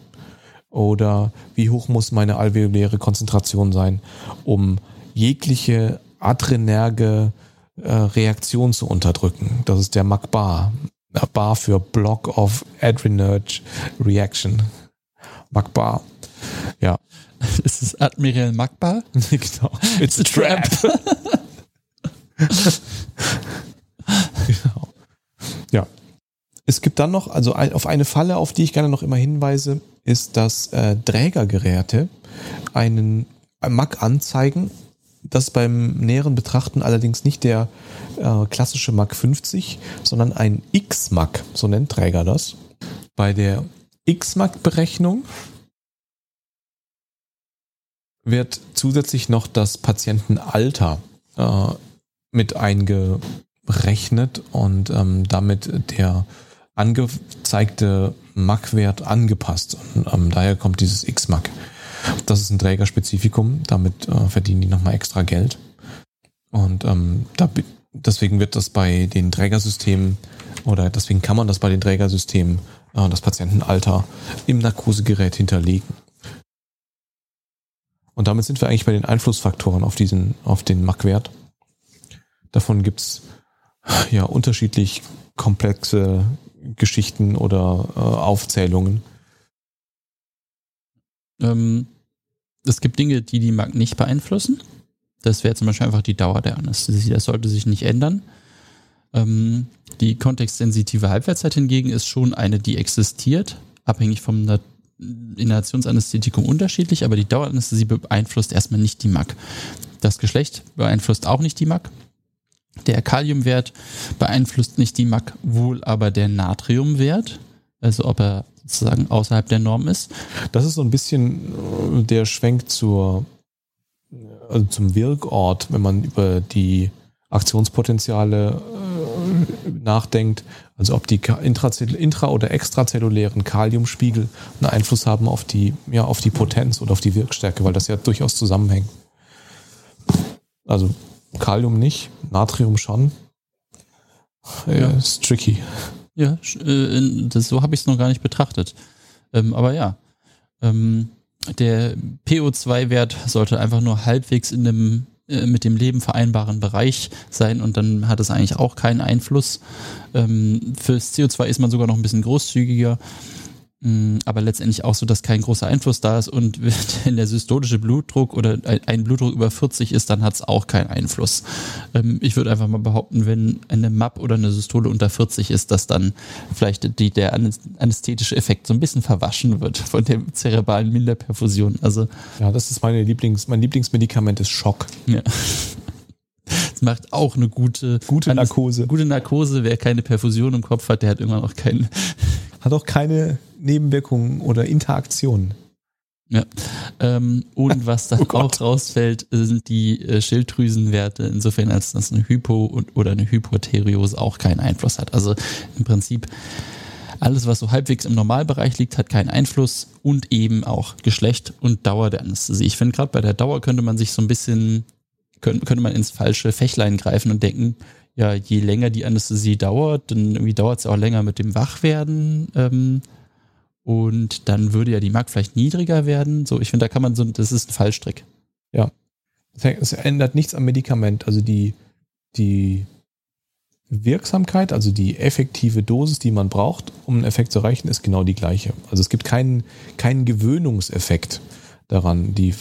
Oder wie hoch muss meine alveoläre Konzentration sein, um jegliche adrenerge äh, Reaktion zu unterdrücken. Das ist der MAC Bar. Für Block of Adrenerge Reaction. MAC Bar. Ja. Ist es Admiral Magbar? genau. It's a trap. genau. Ja. Es gibt dann noch, also auf eine Falle, auf die ich gerne noch immer hinweise, ist, dass äh, Trägergeräte einen MAC anzeigen. Das beim näheren Betrachten allerdings nicht der äh, klassische MAC 50, sondern ein X-MAC, so nennt Träger das. Bei der X-MAC-Berechnung wird zusätzlich noch das Patientenalter äh, mit eingerechnet und ähm, damit der angezeigte MAC-Wert angepasst. Und, ähm, daher kommt dieses X-MAC. Das ist ein Trägerspezifikum, damit äh, verdienen die nochmal extra Geld. Und ähm, da, deswegen wird das bei den Trägersystemen oder deswegen kann man das bei den Trägersystemen äh, das Patientenalter im Narkosegerät hinterlegen. Und damit sind wir eigentlich bei den Einflussfaktoren auf diesen, auf den MAC-Wert. Davon gibt's ja unterschiedlich komplexe Geschichten oder äh, Aufzählungen. Ähm, es gibt Dinge, die die MAC nicht beeinflussen. Das wäre zum Beispiel einfach die Dauer der Anästhesie. Das sollte sich nicht ändern. Ähm, die kontextsensitive Halbwertszeit hingegen ist schon eine, die existiert, abhängig vom Inhalationsanästhetikum unterschiedlich, aber die Daueranästhesie beeinflusst erstmal nicht die MAC. Das Geschlecht beeinflusst auch nicht die MAC. Der Kaliumwert beeinflusst nicht die MAC, wohl aber der Natriumwert, also ob er sozusagen außerhalb der Norm ist. Das ist so ein bisschen äh, der Schwenk zur, also zum Wirkort, wenn man über die Aktionspotenziale äh, nachdenkt, also ob die intra- oder extrazellulären Kaliumspiegel einen Einfluss haben auf die, ja, auf die Potenz oder auf die Wirkstärke, weil das ja durchaus zusammenhängt. Also Kalium nicht, Natrium schon. Ja. Ist tricky. Ja, äh, das, so habe ich es noch gar nicht betrachtet. Ähm, aber ja, ähm, der PO2-Wert sollte einfach nur halbwegs in dem äh, mit dem Leben vereinbaren Bereich sein und dann hat es eigentlich auch keinen Einfluss. Ähm, fürs CO2 ist man sogar noch ein bisschen großzügiger. Mm, aber letztendlich auch so, dass kein großer Einfluss da ist und wenn der systolische Blutdruck oder ein Blutdruck über 40 ist, dann hat es auch keinen Einfluss. Ähm, ich würde einfach mal behaupten, wenn eine MAP oder eine Systole unter 40 ist, dass dann vielleicht die, der anästhetische Effekt so ein bisschen verwaschen wird von der zerebralen Minderperfusion. Also ja, das ist meine Lieblings, mein Lieblingsmedikament ist Schock. Ja. Es macht auch eine gute, gute Narkose. Gute Narkose. Wer keine Perfusion im Kopf hat, der hat irgendwann auch keinen. Hat auch keine Nebenwirkungen oder Interaktionen. Ja. Ähm, und was dann oh auch rausfällt, sind die äh, Schilddrüsenwerte, insofern als das eine Hypo- oder eine Hypotheriose auch keinen Einfluss hat. Also im Prinzip alles, was so halbwegs im Normalbereich liegt, hat keinen Einfluss und eben auch Geschlecht und Dauer der Anästhesie. Ich finde gerade bei der Dauer könnte man sich so ein bisschen, könnte, könnte man ins falsche Fächlein greifen und denken, ja, je länger die Anästhesie dauert, dann irgendwie dauert es auch länger mit dem Wachwerden. Ähm, und dann würde ja die Mark vielleicht niedriger werden. So, ich finde, da kann man so, das ist ein Fallstrick. Ja. Es ändert nichts am Medikament. Also die, die Wirksamkeit, also die effektive Dosis, die man braucht, um einen Effekt zu erreichen, ist genau die gleiche. Also es gibt keinen, keinen Gewöhnungseffekt daran. Die,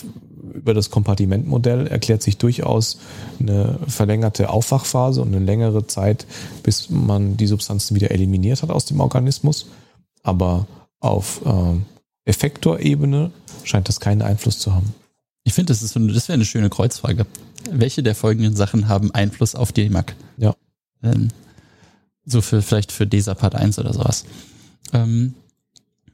über das Kompartimentmodell erklärt sich durchaus eine verlängerte Aufwachphase und eine längere Zeit, bis man die Substanzen wieder eliminiert hat aus dem Organismus. Aber auf äh, Effektorebene scheint das keinen Einfluss zu haben. Ich finde, das, das wäre eine schöne Kreuzfrage. Welche der folgenden Sachen haben Einfluss auf die MAC? Ja. Ähm, so für vielleicht für dieser Part 1 oder sowas. Ähm,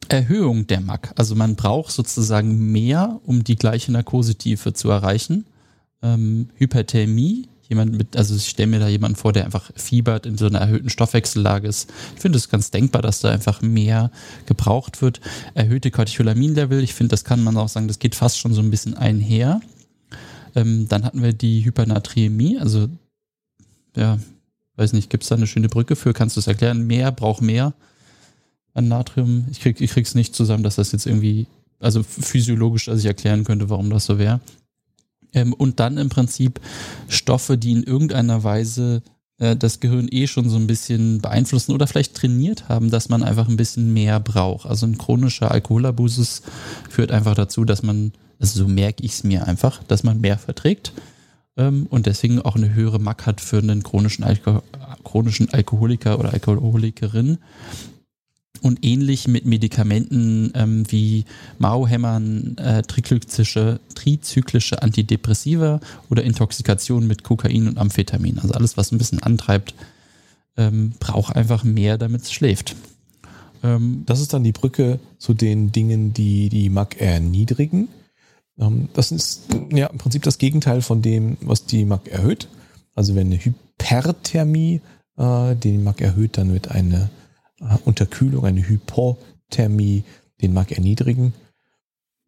Erhöhung der MAC. Also man braucht sozusagen mehr, um die gleiche Narkosetiefe zu erreichen. Ähm, Hyperthermie jemand mit, also ich stelle mir da jemanden vor, der einfach fiebert, in so einer erhöhten Stoffwechsellage ist. Ich finde es ganz denkbar, dass da einfach mehr gebraucht wird. Erhöhte Corticholamin-Level, ich finde, das kann man auch sagen, das geht fast schon so ein bisschen einher. Ähm, dann hatten wir die Hypernatriämie, also ja, weiß nicht, gibt es da eine schöne Brücke für? Kannst du es erklären? Mehr braucht mehr an Natrium. Ich krieg, ich krieg's nicht zusammen, dass das jetzt irgendwie, also physiologisch, dass ich erklären könnte, warum das so wäre. Ähm, und dann im Prinzip Stoffe, die in irgendeiner Weise äh, das Gehirn eh schon so ein bisschen beeinflussen oder vielleicht trainiert haben, dass man einfach ein bisschen mehr braucht. Also ein chronischer Alkoholabusus führt einfach dazu, dass man, also so merke ich es mir einfach, dass man mehr verträgt ähm, und deswegen auch eine höhere Mack hat für einen chronischen, Alko chronischen Alkoholiker oder Alkoholikerin. Und ähnlich mit Medikamenten ähm, wie Mauhämmern, äh, trizyklische, trizyklische Antidepressiva oder Intoxikation mit Kokain und Amphetamin. Also alles, was ein bisschen antreibt, ähm, braucht einfach mehr, damit es schläft. Ähm, das ist dann die Brücke zu den Dingen, die die MAC erniedrigen. Ähm, das ist ja im Prinzip das Gegenteil von dem, was die MAC erhöht. Also wenn eine Hyperthermie äh, den MAC erhöht, dann wird eine Unterkühlung, eine Hypothermie den mag erniedrigen.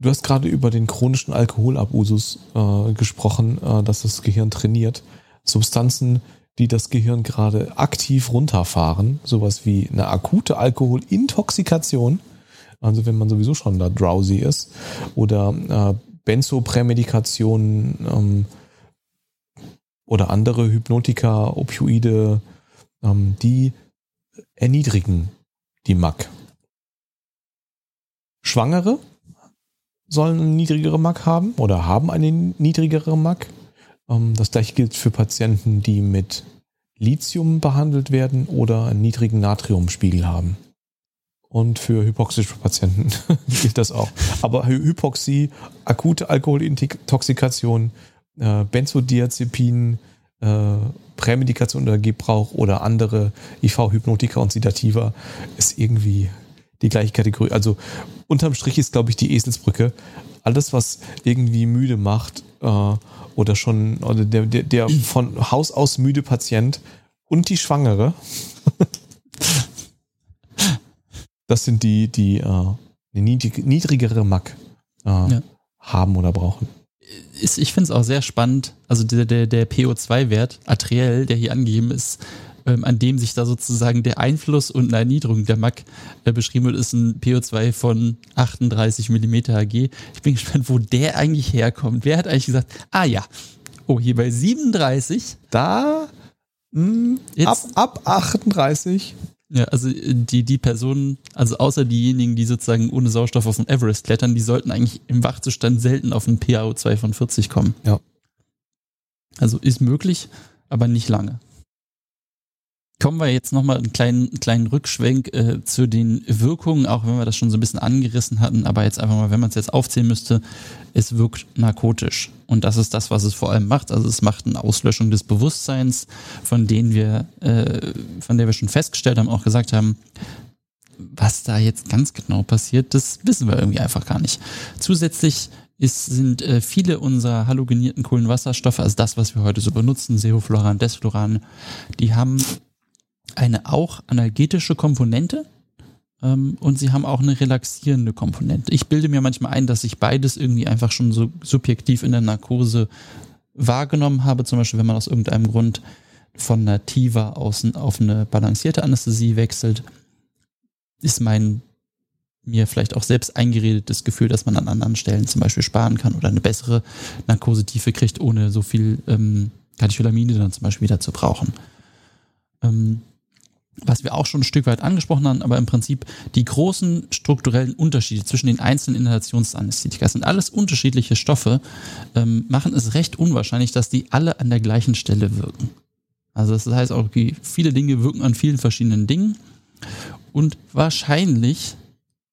Du hast gerade über den chronischen Alkoholabusus äh, gesprochen, äh, dass das Gehirn trainiert. Substanzen, die das Gehirn gerade aktiv runterfahren, sowas wie eine akute Alkoholintoxikation, also wenn man sowieso schon da drowsy ist, oder äh, Benzoprämedikationen ähm, oder andere Hypnotika, Opioide, ähm, die erniedrigen die MAC. Schwangere sollen eine niedrigere MAC haben oder haben eine niedrigere MAC. Ähm, das gleiche gilt für Patienten, die mit Lithium behandelt werden oder einen niedrigen Natriumspiegel haben. Und für hypoxische Patienten gilt das auch. Aber Hypoxie, akute Alkoholintoxikation, äh, Benzodiazepin, äh, Prämedikation oder Gebrauch oder andere IV-Hypnotika und Sedativa ist irgendwie die gleiche Kategorie. Also unterm Strich ist, glaube ich, die Eselsbrücke. Alles, was irgendwie müde macht äh, oder schon oder der, der, der von Haus aus müde Patient und die Schwangere, das sind die, die äh, eine niedrigere MAC äh, ja. haben oder brauchen ist, ich finde es auch sehr spannend, also der, der, der PO2-Wert, arteriell, der hier angegeben ist, ähm, an dem sich da sozusagen der Einfluss und eine Erniedrigung der MAC äh, beschrieben wird, ist ein PO2 von 38 mm Hg. Ich bin gespannt, wo der eigentlich herkommt. Wer hat eigentlich gesagt, ah ja, Oh, hier bei 37? Da mh, ab, ab 38. Ja, also äh, die, die Personen, also außer diejenigen, die sozusagen ohne Sauerstoff auf den Everest klettern, die sollten eigentlich im Wachzustand selten auf einen PaO2 von 40 kommen. Ja. Also ist möglich, aber nicht lange. Kommen wir jetzt nochmal einen kleinen, kleinen Rückschwenk äh, zu den Wirkungen, auch wenn wir das schon so ein bisschen angerissen hatten, aber jetzt einfach mal, wenn man es jetzt aufzählen müsste, es wirkt narkotisch. Und das ist das, was es vor allem macht. Also es macht eine Auslöschung des Bewusstseins, von denen wir, äh, von der wir schon festgestellt haben, auch gesagt haben, was da jetzt ganz genau passiert, das wissen wir irgendwie einfach gar nicht. Zusätzlich ist, sind äh, viele unserer halogenierten Kohlenwasserstoffe, also das, was wir heute so benutzen, Seofluran, Desfluran, die haben eine auch analgetische Komponente ähm, und sie haben auch eine relaxierende Komponente. Ich bilde mir manchmal ein, dass ich beides irgendwie einfach schon so subjektiv in der Narkose wahrgenommen habe, zum Beispiel wenn man aus irgendeinem Grund von einer außen auf eine balancierte Anästhesie wechselt, ist mein mir vielleicht auch selbst eingeredetes Gefühl, dass man an anderen Stellen zum Beispiel sparen kann oder eine bessere Narkosetiefe kriegt, ohne so viel ähm, Katecholamine dann zum Beispiel wieder zu brauchen. Ähm, was wir auch schon ein Stück weit angesprochen haben, aber im Prinzip die großen strukturellen Unterschiede zwischen den einzelnen Inhalationsanästhetika, sind alles unterschiedliche Stoffe, ähm, machen es recht unwahrscheinlich, dass die alle an der gleichen Stelle wirken. Also das heißt auch, viele Dinge wirken an vielen verschiedenen Dingen und wahrscheinlich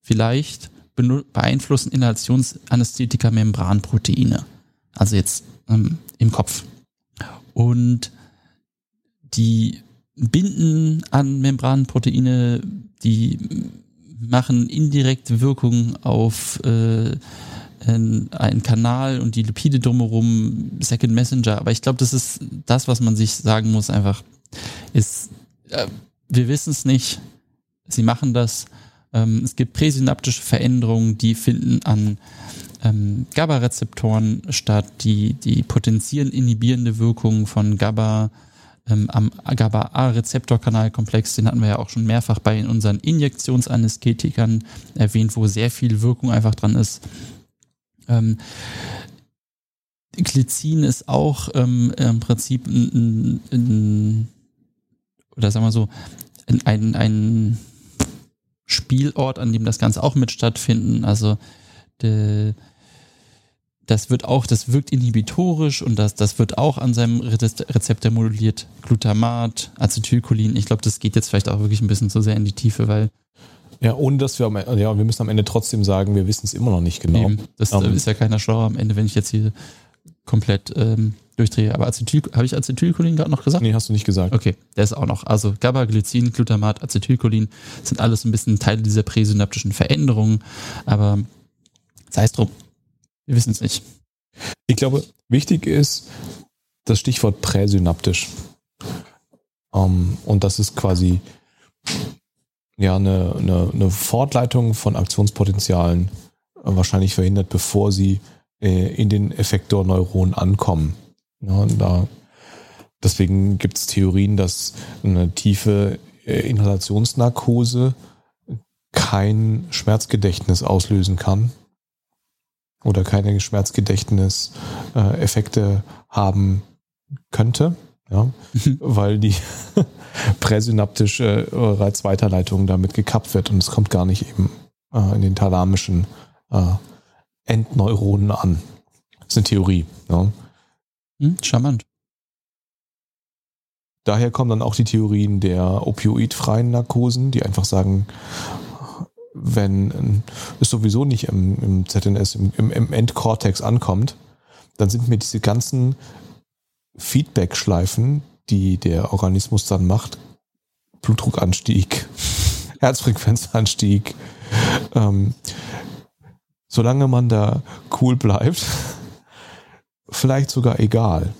vielleicht beeinflussen Inhalationsanästhetika Membranproteine. Also jetzt ähm, im Kopf. Und die binden an Membranproteine, die machen indirekte Wirkung auf äh, einen Kanal und die Lipide drumherum, Second Messenger. Aber ich glaube, das ist das, was man sich sagen muss, einfach ist, äh, wir wissen es nicht, sie machen das. Ähm, es gibt präsynaptische Veränderungen, die finden an ähm, GABA-Rezeptoren statt, die, die potenzieren inhibierende Wirkungen von GABA ähm, am GABA-A-Rezeptorkanalkomplex, den hatten wir ja auch schon mehrfach bei unseren Injektionsanästhetikern erwähnt, wo sehr viel Wirkung einfach dran ist. Ähm, Glycin ist auch ähm, im Prinzip ein, ein, ein, oder sagen wir so, ein, ein Spielort, an dem das Ganze auch mit stattfinden. Also de, das wird auch, das wirkt inhibitorisch und das, das wird auch an seinem Rezeptor moduliert. Glutamat, Acetylcholin. Ich glaube, das geht jetzt vielleicht auch wirklich ein bisschen zu sehr in die Tiefe, weil. Ja, ohne dass wir am Ende, ja, wir müssen am Ende trotzdem sagen, wir wissen es immer noch nicht genau. Eben, das um, ähm, ist ja keiner schlauer am Ende, wenn ich jetzt hier komplett ähm, durchdrehe. Aber Acetyl, habe ich Acetylcholin gerade noch gesagt? Nee, hast du nicht gesagt. Okay, der ist auch noch. Also GABA, Glycin, Glutamat, Acetylcholin sind alles ein bisschen Teile dieser präsynaptischen Veränderungen. Aber sei es drum. Wir wissen es nicht. Ich glaube, wichtig ist das Stichwort präsynaptisch. Um, ähm, und das ist quasi ja eine, eine, eine Fortleitung von Aktionspotenzialen äh, wahrscheinlich verhindert, bevor sie äh, in den Effektorneuronen ankommen. Ja, da, deswegen gibt es Theorien, dass eine tiefe äh, Inhalationsnarkose kein Schmerzgedächtnis auslösen kann oder keine Schmerzgedächtnis-Effekte haben könnte, ja, weil die präsynaptische Reizweiterleitung damit gekappt wird und es kommt gar nicht eben äh, in den thalamischen äh, Endneuronen an. Das ist eine Theorie. Ja. Hm, charmant. Daher kommen dann auch die Theorien der opioidfreien Narkosen, die einfach sagen, wenn es sowieso nicht im, im ZNS, im, im Endkortex ankommt, dann sind mir diese ganzen Feedback-Schleifen, die der Organismus dann macht, Blutdruckanstieg, Herzfrequenzanstieg, ähm, solange man da cool bleibt, vielleicht sogar egal.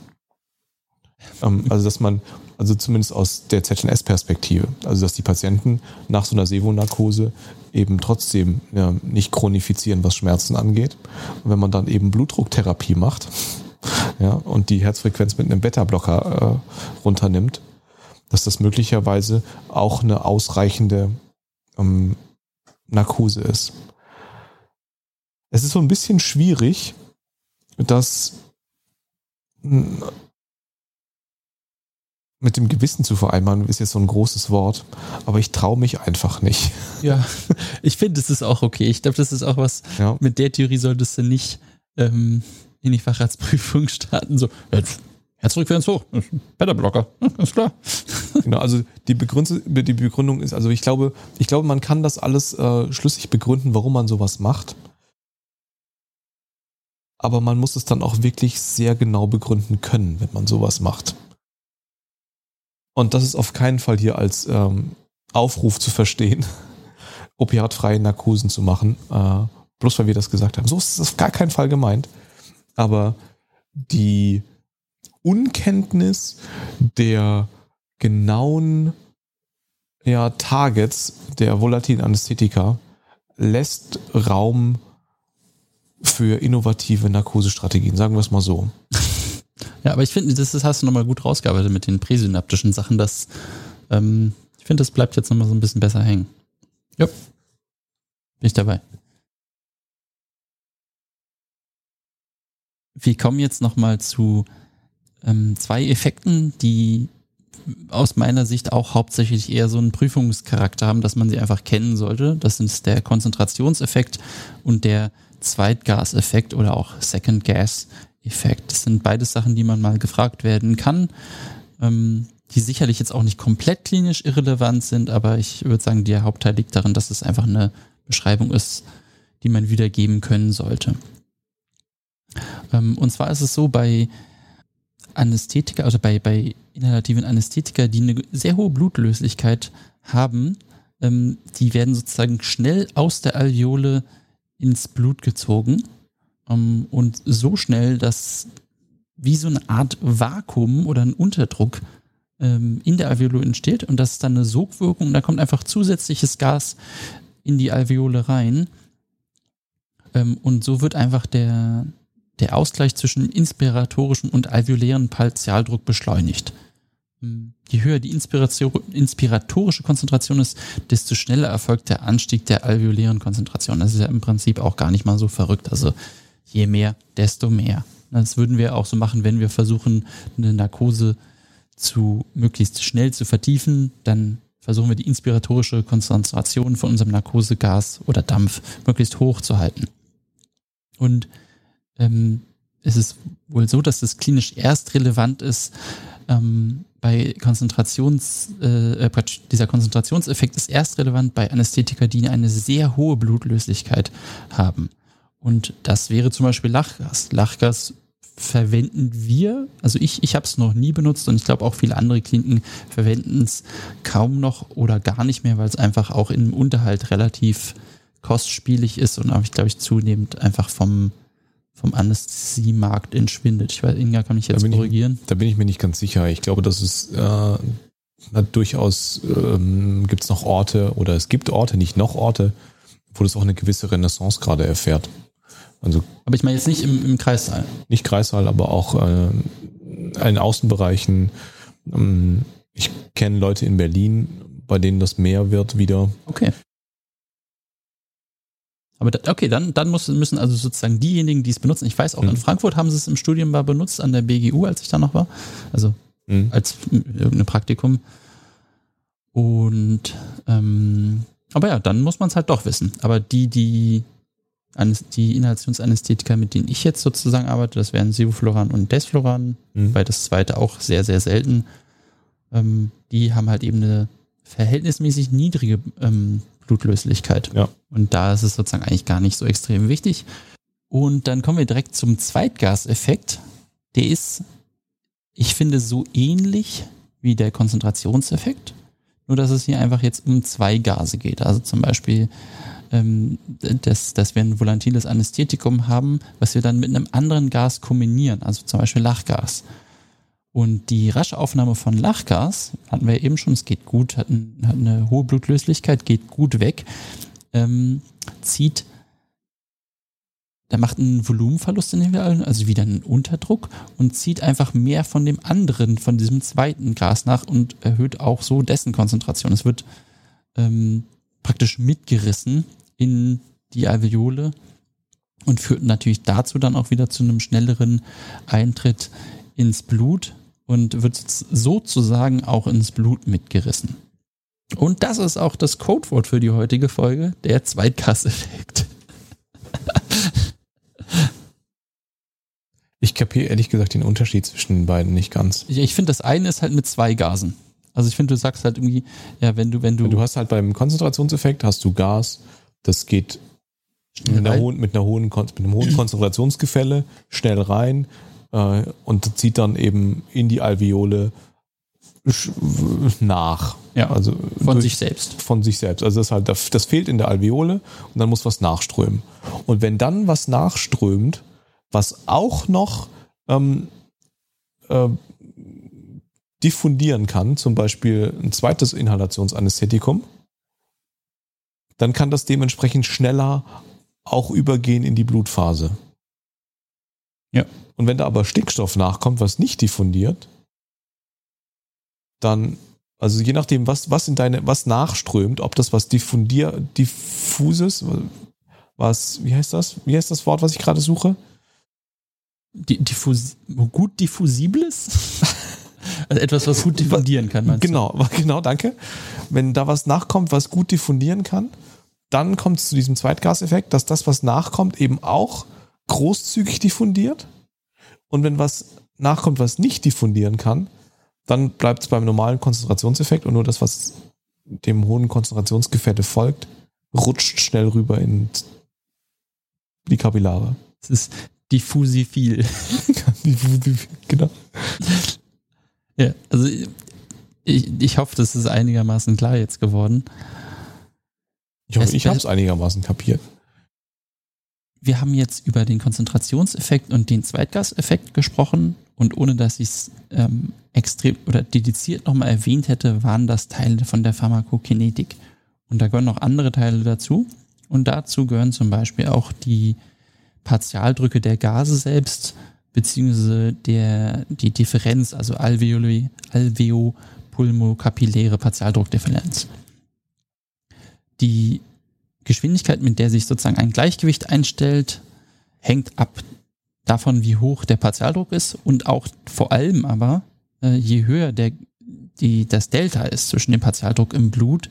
Ähm, also, dass man, also zumindest aus der ZNS-Perspektive, also dass die Patienten nach so einer Sevo-Narkose eben trotzdem ja, nicht chronifizieren, was Schmerzen angeht. Und wenn man dann eben Blutdrucktherapie macht ja, und die Herzfrequenz mit einem Beta-Blocker äh, runternimmt, dass das möglicherweise auch eine ausreichende ähm, Narkose ist. Es ist so ein bisschen schwierig, das mit dem Gewissen zu vereinbaren, ist jetzt so ein großes Wort, aber ich traue mich einfach nicht. Ja, ich finde, es ist auch okay. Ich glaube, das ist auch was, ja. mit der Theorie solltest du nicht ähm, in die Facharztprüfung starten. So, Herzfrequenz hoch, Beta-Blocker, ist klar. Genau, also die Begründung, die Begründung ist, also ich glaube, ich glaube, man kann das alles äh, schlüssig begründen, warum man sowas macht. Aber man muss es dann auch wirklich sehr genau begründen können, wenn man sowas macht. Und das ist auf keinen Fall hier als ähm, Aufruf zu verstehen, opiatfreie Narkosen zu machen. Äh, bloß weil wir das gesagt haben. So ist es auf gar keinen Fall gemeint. Aber die Unkenntnis der genauen ja, Targets der volatilen Anästhetika lässt Raum für innovative Narkosestrategien, sagen wir es mal so. Ja, aber ich finde, das hast du nochmal gut rausgearbeitet mit den präsynaptischen Sachen. Das, ähm, ich finde, das bleibt jetzt nochmal so ein bisschen besser hängen. Ja. Bin ich dabei. Wir kommen jetzt nochmal zu ähm, zwei Effekten, die aus meiner Sicht auch hauptsächlich eher so einen Prüfungscharakter haben, dass man sie einfach kennen sollte. Das ist der Konzentrationseffekt und der Zweitgaseffekt oder auch Second Gas Effekt. Das sind beides Sachen, die man mal gefragt werden kann, ähm, die sicherlich jetzt auch nicht komplett klinisch irrelevant sind, aber ich würde sagen, der Hauptteil liegt darin, dass es einfach eine Beschreibung ist, die man wiedergeben können sollte. Ähm, und zwar ist es so, bei Anästhetika, also bei, bei inhalativen Anästhetika, die eine sehr hohe Blutlöslichkeit haben, ähm, die werden sozusagen schnell aus der Alveole ins Blut gezogen ähm, und so schnell, dass wie so eine Art Vakuum oder ein Unterdruck ähm, in der Alveole entsteht und das ist dann eine Sogwirkung und da kommt einfach zusätzliches Gas in die Alveole rein ähm, und so wird einfach der, der Ausgleich zwischen inspiratorischem und alveolären Partialdruck beschleunigt. Hm, je höher die inspiratorische Konzentration ist, desto schneller erfolgt der Anstieg der alveolären Konzentration. Das ist ja im Prinzip auch gar nicht mal so verrückt. Also je mehr, desto mehr. Das würden wir auch so machen, wenn wir versuchen, eine Narkose zu möglichst schnell zu vertiefen, dann versuchen wir die inspiratorische Konzentration von unserem Narkosegas oder Dampf möglichst hoch zu halten. Und ähm, es ist wohl so, dass das klinisch erst relevant ist ähm, bei Konzentrations, äh, äh dieser Konzentrationseffekt ist erst relevant bei Anästhetika, die eine sehr hohe Blutlöslichkeit haben. Und das wäre zum Beispiel Lachgas. Lachgas verwenden wir, also ich, ich habe es noch nie benutzt und ich glaube auch viele andere Kliniken verwenden es kaum noch oder gar nicht mehr, weil es einfach auch im Unterhalt relativ kostspielig ist und auch, ich glaube ich, zunehmend einfach vom, vom Anästhesiemarkt entschwindet. Ich weiß, Inga kann mich jetzt da korrigieren. Ich, da bin ich mir nicht ganz sicher. Ich glaube, dass es äh, durchaus ähm, gibt es noch Orte oder es gibt Orte, nicht noch Orte, wo das auch eine gewisse Renaissance gerade erfährt. Also aber ich meine jetzt nicht im, im Kreissaal. Nicht Kreissaal, aber auch äh, in Außenbereichen. Ähm, ich kenne Leute in Berlin, bei denen das mehr wird wieder. Okay. Aber da, okay, dann, dann muss, müssen also sozusagen diejenigen, die es benutzen, ich weiß auch, mhm. in Frankfurt haben sie es im Studium mal benutzt, an der BGU, als ich da noch war. Also mhm. als irgendein Praktikum. Und ähm, aber ja, dann muss man es halt doch wissen. Aber die, die die Inhalationsanästhetika, mit denen ich jetzt sozusagen arbeite, das wären Sevofluran und Desfluran, mhm. weil das zweite auch sehr, sehr selten. Ähm, die haben halt eben eine verhältnismäßig niedrige ähm, Blutlöslichkeit. Ja. Und da ist es sozusagen eigentlich gar nicht so extrem wichtig. Und dann kommen wir direkt zum Zweitgaseffekt. Der ist, ich finde, so ähnlich wie der Konzentrationseffekt, nur dass es hier einfach jetzt um zwei Gase geht. Also zum Beispiel ähm, dass, dass wir ein volatiles Anästhetikum haben, was wir dann mit einem anderen Gas kombinieren, also zum Beispiel Lachgas. Und die rasche Aufnahme von Lachgas, hatten wir eben schon, es geht gut, hat, ein, hat eine hohe Blutlöslichkeit, geht gut weg, ähm, zieht, da macht einen Volumenverlust in den Allen, also wieder einen Unterdruck und zieht einfach mehr von dem anderen, von diesem zweiten Gas nach und erhöht auch so dessen Konzentration. Es wird ähm, praktisch mitgerissen in die Alveole und führt natürlich dazu dann auch wieder zu einem schnelleren Eintritt ins Blut und wird sozusagen auch ins Blut mitgerissen. Und das ist auch das Codewort für die heutige Folge, der Zweitkasseffekt. Ich kapiere ehrlich gesagt den Unterschied zwischen den beiden nicht ganz. Ich, ich finde, das eine ist halt mit zwei Gasen. Also ich finde, du sagst halt irgendwie, ja, wenn du, wenn du. Du hast halt beim Konzentrationseffekt hast du Gas, das geht mit, einer hohen, mit, einer hohen, mit einem hohen Konzentrationsgefälle schnell rein äh, und zieht dann eben in die Alveole nach. Ja, also von durch, sich selbst. Von sich selbst. Also das halt, das fehlt in der Alveole und dann muss was nachströmen. Und wenn dann was nachströmt, was auch noch ähm, äh, diffundieren kann, zum Beispiel ein zweites Inhalationsanästhetikum, dann kann das dementsprechend schneller auch übergehen in die Blutphase. Ja. Und wenn da aber Stickstoff nachkommt, was nicht diffundiert, dann, also je nachdem, was, was in deine, was nachströmt, ob das was diffundier, diffuses, was, wie heißt das? Wie heißt das Wort, was ich gerade suche? Diffus, gut diffusibles? also etwas, was gut diffundieren kann, meinst genau, du? Genau, danke. Wenn da was nachkommt, was gut diffundieren kann, dann kommt es zu diesem Zweitgaseffekt, dass das, was nachkommt, eben auch großzügig diffundiert. Und wenn was nachkommt, was nicht diffundieren kann, dann bleibt es beim normalen Konzentrationseffekt und nur das, was dem hohen Konzentrationsgefälle folgt, rutscht schnell rüber in die Kapillare. Es ist diffusifil. genau. Ja, also ich, ich hoffe, das ist einigermaßen klar jetzt geworden. Ich hoffe, ich habe es einigermaßen kapiert. Wir haben jetzt über den Konzentrationseffekt und den Zweitgaseffekt gesprochen und ohne dass ich es ähm, extrem oder dediziert nochmal erwähnt hätte, waren das Teile von der Pharmakokinetik. Und da gehören noch andere Teile dazu. Und dazu gehören zum Beispiel auch die Partialdrücke der Gase selbst, beziehungsweise der, die Differenz, also Alveoli, alveopulmokapilläre Partialdruckdifferenz. Die Geschwindigkeit, mit der sich sozusagen ein Gleichgewicht einstellt, hängt ab davon, wie hoch der Partialdruck ist und auch vor allem aber, äh, je höher der, die, das Delta ist zwischen dem Partialdruck im Blut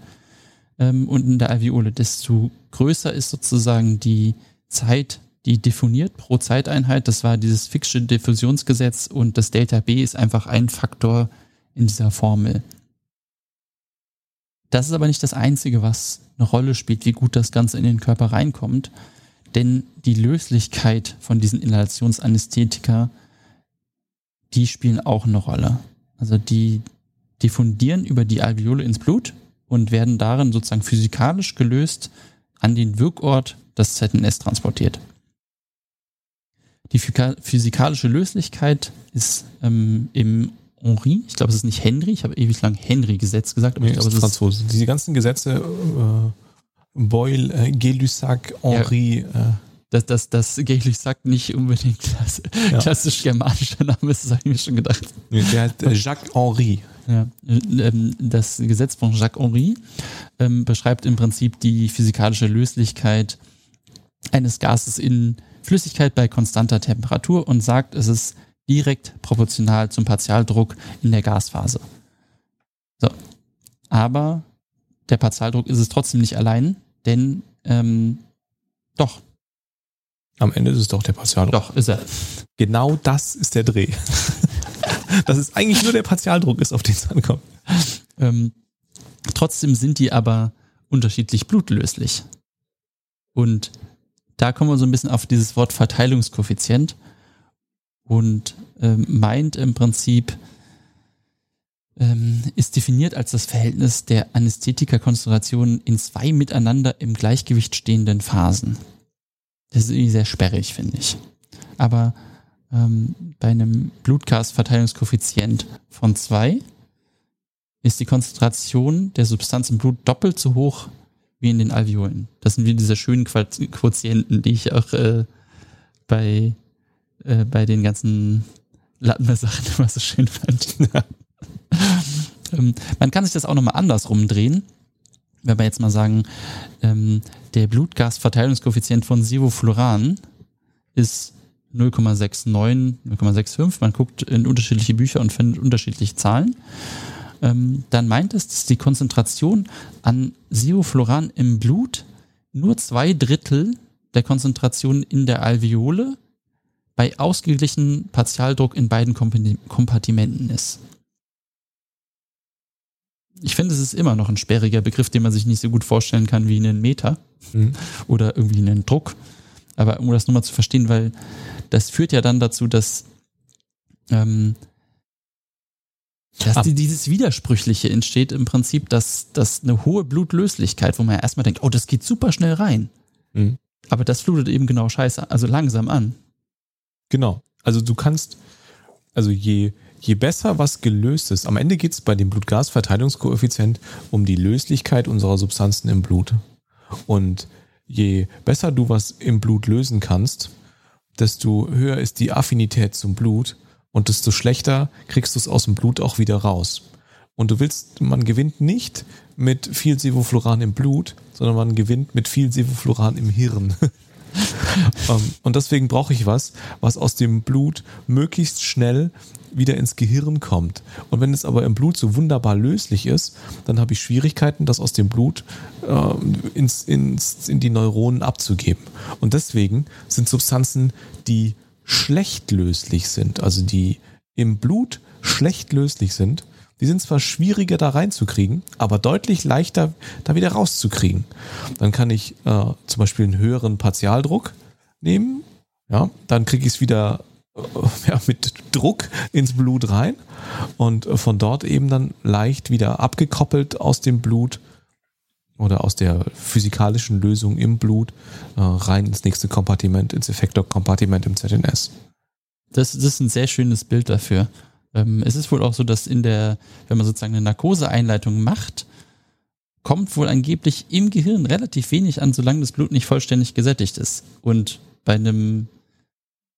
ähm, und in der Alveole, desto größer ist sozusagen die Zeit, die diffuniert pro Zeiteinheit. Das war dieses Ficksche Diffusionsgesetz und das Delta B ist einfach ein Faktor in dieser Formel. Das ist aber nicht das Einzige, was eine Rolle spielt, wie gut das Ganze in den Körper reinkommt. Denn die Löslichkeit von diesen Inhalationsanästhetika, die spielen auch eine Rolle. Also die diffundieren über die Alveole ins Blut und werden darin sozusagen physikalisch gelöst an den Wirkort das ZNS transportiert. Die physikalische Löslichkeit ist ähm, im Henri, ich glaube, es ist nicht Henry, ich habe ewig lang Henry-Gesetz gesagt, aber nee, ich glaube, es ist Franzose. Diese ganzen Gesetze, äh, Boyle, äh, Gay-Lussac, Henri. Ja. Äh. Dass das, das Gay-Lussac nicht unbedingt klass ja. klassisch germanischer Name ist, das habe ich mir schon gedacht. Der heißt äh, Jacques Henri. Ja, ähm, das Gesetz von Jacques Henri ähm, beschreibt im Prinzip die physikalische Löslichkeit eines Gases in Flüssigkeit bei konstanter Temperatur und sagt, es ist direkt proportional zum Partialdruck in der Gasphase. So. Aber der Partialdruck ist es trotzdem nicht allein, denn ähm, doch. Am Ende ist es doch der Partialdruck. Doch, ist er. Genau das ist der Dreh. Dass es eigentlich nur der Partialdruck ist, auf den es ankommt. Ähm, trotzdem sind die aber unterschiedlich blutlöslich. Und da kommen wir so ein bisschen auf dieses Wort Verteilungskoeffizient und ähm, meint im Prinzip, ähm, ist definiert als das Verhältnis der Anästhetikerkonzentrationen in zwei miteinander im Gleichgewicht stehenden Phasen. Das ist irgendwie sehr sperrig, finde ich. Aber ähm, bei einem Blutgasverteilungskoeffizient von zwei ist die Konzentration der Substanz im Blut doppelt so hoch wie in den Alveolen. Das sind wie diese schönen Quotienten, die ich auch äh, bei, äh, bei den ganzen Lattenmer-Sachen immer so schön fand. ähm, man kann sich das auch nochmal andersrum drehen. Wenn wir jetzt mal sagen, ähm, der Blutgasverteilungskoeffizient von Sevofluran ist 0,69, 0,65. Man guckt in unterschiedliche Bücher und findet unterschiedliche Zahlen. Ähm, dann meint es, dass die Konzentration an Sevofluran im Blut nur zwei Drittel der Konzentration in der Alveole bei ausgeglichenem Partialdruck in beiden Kompartimenten ist. Ich finde, es ist immer noch ein sperriger Begriff, den man sich nicht so gut vorstellen kann wie einen Meter mhm. oder irgendwie einen Druck. Aber um das nochmal zu verstehen, weil das führt ja dann dazu, dass, ähm, dass ah. die, dieses Widersprüchliche entsteht im Prinzip, dass, dass eine hohe Blutlöslichkeit, wo man ja erstmal denkt, oh, das geht super schnell rein. Mhm. Aber das flutet eben genau scheiße, also langsam an. Genau. Also du kannst, also je, je besser was gelöst ist, am Ende geht es bei dem Blutgasverteilungskoeffizient um die Löslichkeit unserer Substanzen im Blut. Und je besser du was im Blut lösen kannst, desto höher ist die Affinität zum Blut und desto schlechter kriegst du es aus dem Blut auch wieder raus. Und du willst, man gewinnt nicht mit viel Sevofluran im Blut, sondern man gewinnt mit viel Sevofluran im Hirn. ähm, und deswegen brauche ich was, was aus dem Blut möglichst schnell wieder ins Gehirn kommt. Und wenn es aber im Blut so wunderbar löslich ist, dann habe ich Schwierigkeiten, das aus dem Blut äh, ins, ins, in die Neuronen abzugeben. Und deswegen sind Substanzen, die schlecht löslich sind, also die im Blut schlecht löslich sind, die sind zwar schwieriger da reinzukriegen, aber deutlich leichter da wieder rauszukriegen. Dann kann ich äh, zum Beispiel einen höheren Partialdruck nehmen, ja, dann kriege ich es wieder äh, ja, mit Druck ins Blut rein und von dort eben dann leicht wieder abgekoppelt aus dem Blut oder aus der physikalischen Lösung im Blut äh, rein ins nächste Kompartiment, ins Effektorkompartiment im ZNS. Das, das ist ein sehr schönes Bild dafür. Ähm, es ist wohl auch so, dass in der, wenn man sozusagen eine Narkoseeinleitung macht, kommt wohl angeblich im Gehirn relativ wenig an, solange das Blut nicht vollständig gesättigt ist. Und bei einem,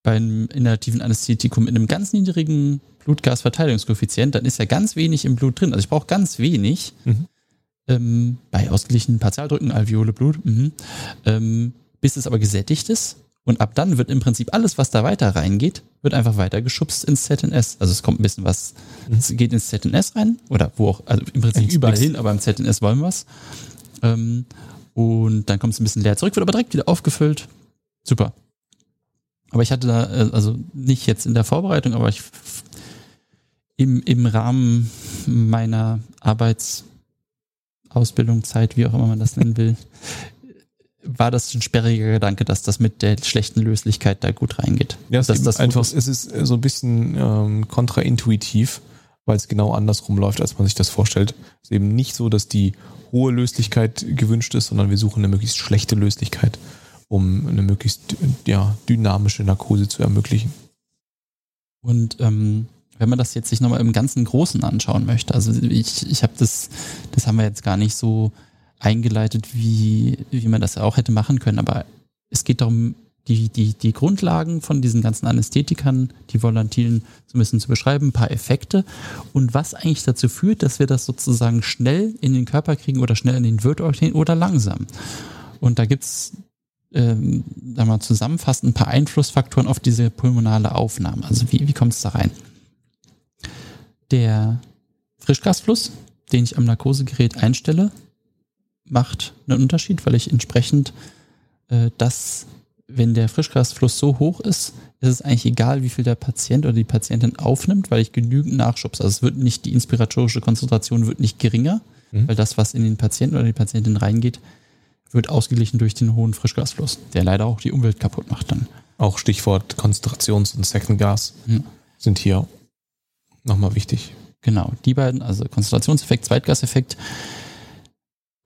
bei einem inhalativen Anästhetikum mit einem ganz niedrigen Blutgasverteilungskoeffizient, dann ist ja ganz wenig im Blut drin. Also ich brauche ganz wenig. Mhm. Ähm, bei ausgeglichenen Partialdrücken, Alveole, Blut, mhm. ähm, bis es aber gesättigt ist und ab dann wird im Prinzip alles, was da weiter reingeht, wird einfach weiter geschubst ins ZNS. Also es kommt ein bisschen was, mhm. es geht ins ZNS rein oder wo auch, also im Prinzip überall hin, aber im ZNS wollen wir es. Ähm, und dann kommt es ein bisschen leer zurück, wird aber direkt wieder aufgefüllt. Super. Aber ich hatte da, äh, also nicht jetzt in der Vorbereitung, aber ich im, im Rahmen meiner Arbeitsausbildung, Zeit, wie auch immer man das nennen will, war das ein sperriger Gedanke, dass das mit der schlechten Löslichkeit da gut reingeht. Ja, es, ist das einfach, es ist so ein bisschen ähm, kontraintuitiv, weil es genau andersrum läuft, als man sich das vorstellt. Es ist eben nicht so, dass die hohe Löslichkeit gewünscht ist, sondern wir suchen eine möglichst schlechte Löslichkeit, um eine möglichst ja, dynamische Narkose zu ermöglichen. Und ähm, wenn man das jetzt sich nochmal im ganzen Großen anschauen möchte, also ich, ich habe das, das haben wir jetzt gar nicht so eingeleitet, wie, wie man das auch hätte machen können. Aber es geht darum, die, die, die Grundlagen von diesen ganzen Anästhetikern, die Volatilen so ein bisschen zu beschreiben, ein paar Effekte und was eigentlich dazu führt, dass wir das sozusagen schnell in den Körper kriegen oder schnell in den Wirtorgan oder langsam. Und da gibt's ähm, sagen wir zusammenfassend ein paar Einflussfaktoren auf diese pulmonale Aufnahme. Also wie, wie kommt es da rein? Der Frischgasfluss, den ich am Narkosegerät einstelle, macht einen Unterschied, weil ich entsprechend äh, das, wenn der Frischgasfluss so hoch ist, ist es eigentlich egal, wie viel der Patient oder die Patientin aufnimmt, weil ich genügend Nachschubs. Also es wird nicht, die inspiratorische Konzentration wird nicht geringer, mhm. weil das, was in den Patienten oder die Patientin reingeht, wird ausgeglichen durch den hohen Frischgasfluss, der leider auch die Umwelt kaputt macht dann. Auch Stichwort Konzentrations- und Second Gas mhm. sind hier nochmal wichtig. Genau, die beiden, also Konzentrationseffekt, Zweitgaseffekt,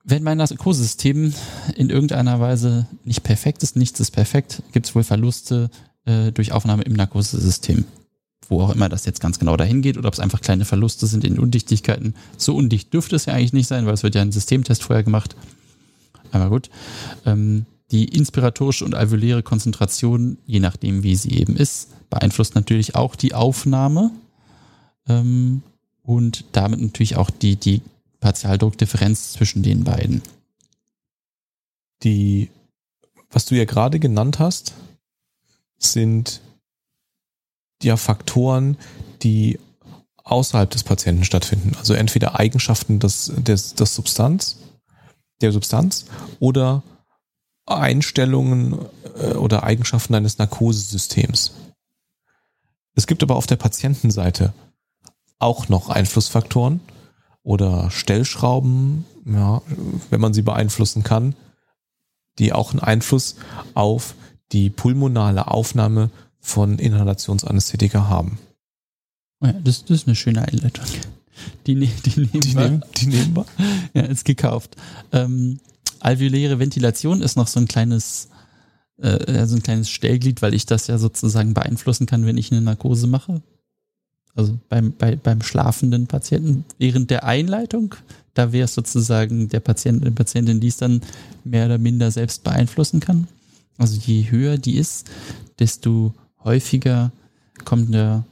wenn mein Narkosesystem in irgendeiner Weise nicht perfekt ist, nichts ist perfekt, gibt es wohl Verluste äh, durch Aufnahme im Narkosesystem. Wo auch immer das jetzt ganz genau dahin geht oder ob es einfach kleine Verluste sind in Undichtigkeiten. So undicht dürfte es ja eigentlich nicht sein, weil es wird ja ein Systemtest vorher gemacht. Aber gut. Ähm, die inspiratorische und alveoläre Konzentration, je nachdem wie sie eben ist, beeinflusst natürlich auch die Aufnahme ähm, und damit natürlich auch die, die Partialdruckdifferenz zwischen den beiden. Die, was du ja gerade genannt hast, sind ja Faktoren, die außerhalb des Patienten stattfinden. Also entweder Eigenschaften des, des, des Substanz, der Substanz oder Einstellungen äh, oder Eigenschaften eines Narkosesystems. Es gibt aber auf der Patientenseite auch noch Einflussfaktoren oder Stellschrauben, ja, wenn man sie beeinflussen kann, die auch einen Einfluss auf die pulmonale Aufnahme von Inhalationsanästhetika haben. Ja, das, das ist eine schöne Einleitung. Die, ne-, die, nehmen, die, nehmen, die nehmen wir. Ja, ist gekauft. Ähm, alveoläre Ventilation ist noch so ein kleines, äh, so ein kleines Stellglied, weil ich das ja sozusagen beeinflussen kann, wenn ich eine Narkose mache. Also beim, bei, beim schlafenden Patienten während der Einleitung, da wäre es sozusagen der Patient, die Patientin, die es dann mehr oder minder selbst beeinflussen kann. Also je höher die ist, desto häufiger kommt der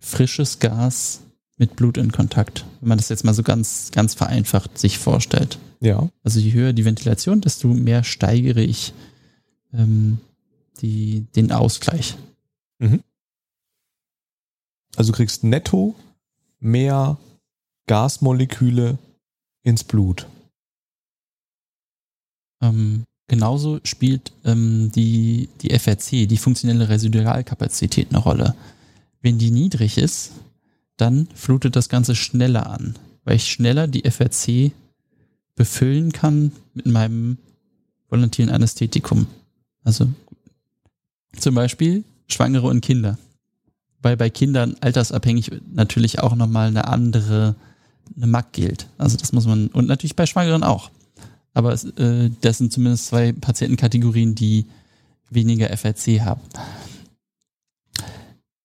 frisches Gas mit Blut in Kontakt. Wenn man das jetzt mal so ganz, ganz vereinfacht sich vorstellt. Ja. Also je höher die Ventilation, desto mehr steigere ich ähm, die, den Ausgleich. Mhm. Also du kriegst netto mehr Gasmoleküle ins Blut. Ähm, genauso spielt ähm, die, die FRC, die funktionelle Residualkapazität, eine Rolle. Wenn die niedrig ist, dann flutet das Ganze schneller an, weil ich schneller die FRC befüllen kann mit meinem volatilen Anästhetikum. Also zum Beispiel Schwangere und Kinder. Weil bei Kindern altersabhängig natürlich auch nochmal eine andere eine MAC gilt. Also das muss man, und natürlich bei Schwangeren auch. Aber es, äh, das sind zumindest zwei Patientenkategorien, die weniger FRC haben.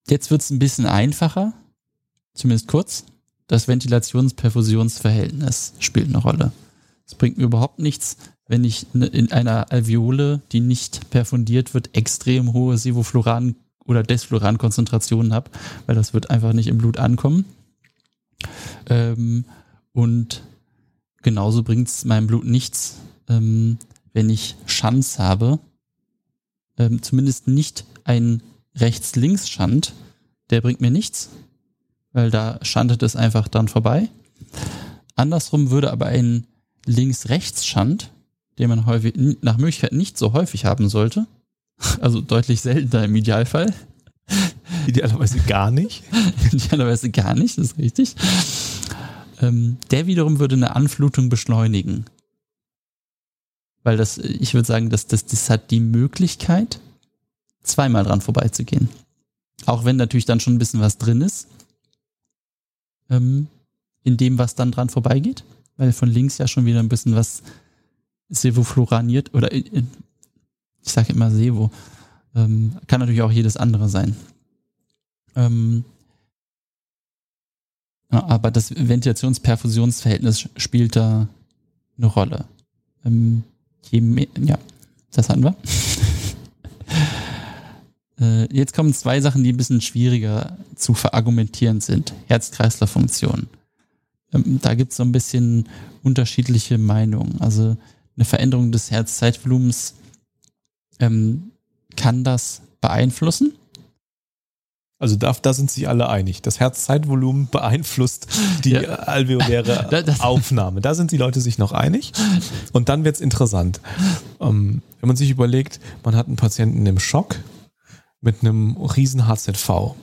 Jetzt wird es ein bisschen einfacher, zumindest kurz. Das Ventilations-Perfusionsverhältnis spielt eine Rolle. Es bringt mir überhaupt nichts, wenn ich ne, in einer Alveole, die nicht perfundiert wird, extrem hohe Sevofluran- oder Desfluran-Konzentrationen habe, weil das wird einfach nicht im Blut ankommen. Ähm, und genauso bringt es meinem Blut nichts, ähm, wenn ich Schanz habe, ähm, zumindest nicht ein Rechts-Links-Schand, der bringt mir nichts, weil da schandet es einfach dann vorbei. Andersrum würde aber ein Links-Rechts-Schand, den man häufig, nach Möglichkeit nicht so häufig haben sollte, also deutlich seltener im Idealfall. Idealerweise gar nicht. Idealerweise gar nicht, das ist richtig. Ähm, der wiederum würde eine Anflutung beschleunigen. Weil das, ich würde sagen, dass das, das hat die Möglichkeit, zweimal dran vorbeizugehen. Auch wenn natürlich dann schon ein bisschen was drin ist. Ähm, in dem, was dann dran vorbeigeht. Weil von links ja schon wieder ein bisschen was sevofluraniert oder äh, äh, ich sage immer Sevo. Ähm, kann natürlich auch jedes andere sein. Ähm, aber das Ventilationsperfusionsverhältnis spielt da eine Rolle. Ähm, mehr, ja, das hatten wir. Äh, jetzt kommen zwei Sachen, die ein bisschen schwieriger zu verargumentieren sind. Herz-Kreislauf-Funktion. Ähm, da gibt es so ein bisschen unterschiedliche Meinungen. Also eine Veränderung des Herzzeitvolumens ähm, kann das beeinflussen. Also da, da sind sich alle einig. Das Herzzeitvolumen beeinflusst die ja. alveoläre Aufnahme. Da sind die Leute sich noch einig. Und dann wird's interessant. Ähm, wenn man sich überlegt, man hat einen Patienten im Schock, mit einem riesen HZV.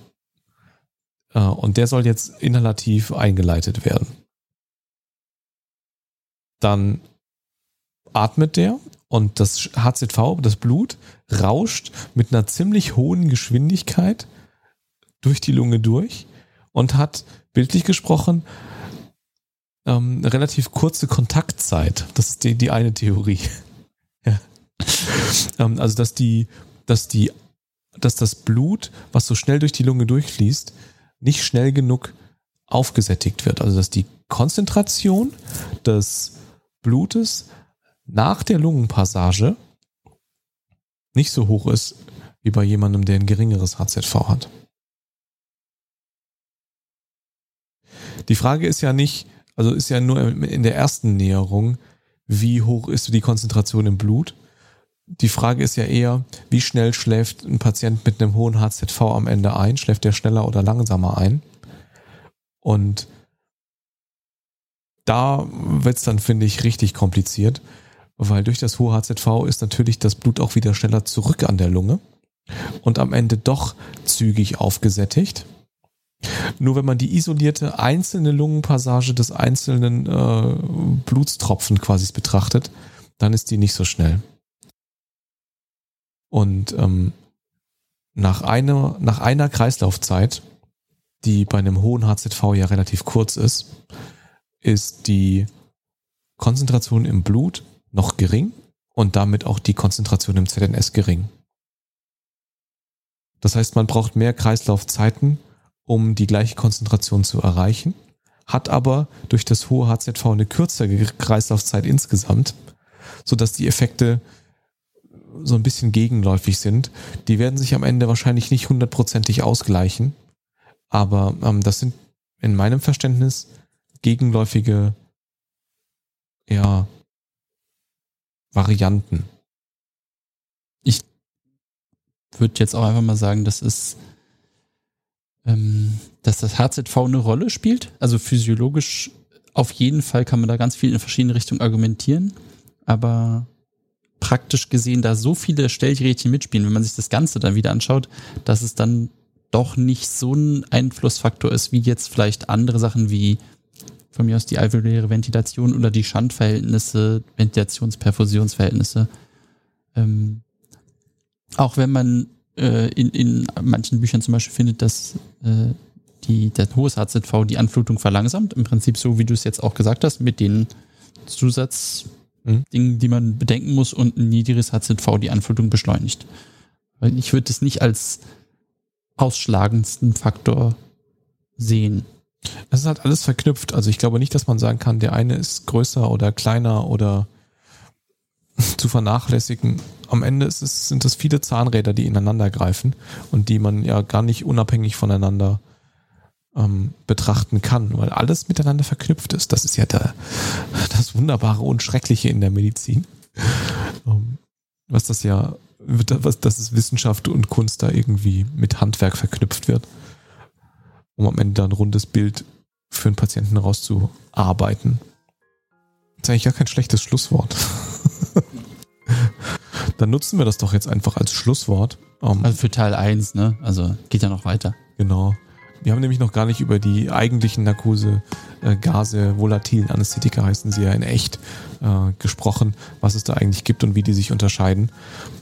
Äh, und der soll jetzt inhalativ eingeleitet werden. Dann atmet der und das HZV, das Blut, rauscht mit einer ziemlich hohen Geschwindigkeit durch die Lunge durch und hat, bildlich gesprochen, ähm, relativ kurze Kontaktzeit. Das ist die, die eine Theorie. ja. ähm, also, dass die, dass die dass das Blut, was so schnell durch die Lunge durchfließt, nicht schnell genug aufgesättigt wird. Also dass die Konzentration des Blutes nach der Lungenpassage nicht so hoch ist wie bei jemandem, der ein geringeres HZV hat. Die Frage ist ja nicht, also ist ja nur in der ersten Näherung, wie hoch ist die Konzentration im Blut, die Frage ist ja eher, wie schnell schläft ein Patient mit einem hohen HZV am Ende ein? Schläft der schneller oder langsamer ein? Und da wird's dann, finde ich, richtig kompliziert, weil durch das hohe HZV ist natürlich das Blut auch wieder schneller zurück an der Lunge und am Ende doch zügig aufgesättigt. Nur wenn man die isolierte einzelne Lungenpassage des einzelnen äh, Blutstropfen quasi betrachtet, dann ist die nicht so schnell. Und ähm, nach, einer, nach einer Kreislaufzeit, die bei einem hohen HZV ja relativ kurz ist, ist die Konzentration im Blut noch gering und damit auch die Konzentration im ZNS gering. Das heißt, man braucht mehr Kreislaufzeiten, um die gleiche Konzentration zu erreichen, hat aber durch das hohe HZV eine kürzere Kreislaufzeit insgesamt, sodass die Effekte so ein bisschen gegenläufig sind. Die werden sich am Ende wahrscheinlich nicht hundertprozentig ausgleichen, aber ähm, das sind in meinem Verständnis gegenläufige ja, Varianten. Ich würde jetzt auch einfach mal sagen, das ist ähm, dass das HZV eine Rolle spielt. Also physiologisch auf jeden Fall kann man da ganz viel in verschiedene Richtungen argumentieren. Aber praktisch gesehen, da so viele Stellgerätchen mitspielen, wenn man sich das Ganze dann wieder anschaut, dass es dann doch nicht so ein Einflussfaktor ist, wie jetzt vielleicht andere Sachen wie von mir aus die alveoläre Ventilation oder die Schandverhältnisse, Ventilations-Perfusionsverhältnisse. Ähm, auch wenn man äh, in, in manchen Büchern zum Beispiel findet, dass äh, die, der hohes HZV die Anflutung verlangsamt. Im Prinzip so, wie du es jetzt auch gesagt hast, mit den Zusatzdingen, mhm. die man bedenken muss und ein niedriges HZV die Anflutung beschleunigt. Weil ich würde es nicht als ausschlagendsten Faktor sehen. Es ist halt alles verknüpft. Also ich glaube nicht, dass man sagen kann, der eine ist größer oder kleiner oder zu vernachlässigen. Am Ende es, sind es viele Zahnräder, die ineinander greifen und die man ja gar nicht unabhängig voneinander ähm, betrachten kann, weil alles miteinander verknüpft ist. Das ist ja der, das Wunderbare und Schreckliche in der Medizin. Ähm, was das ja, was, dass es Wissenschaft und Kunst da irgendwie mit Handwerk verknüpft wird, um am Ende ein rundes Bild für einen Patienten rauszuarbeiten. Das ist eigentlich gar kein schlechtes Schlusswort. Dann nutzen wir das doch jetzt einfach als Schlusswort. Um, also für Teil 1, ne? Also geht ja noch weiter. Genau. Wir haben nämlich noch gar nicht über die eigentlichen Narkose, äh, Gase, volatilen Anästhetika heißen sie ja in echt, äh, gesprochen, was es da eigentlich gibt und wie die sich unterscheiden.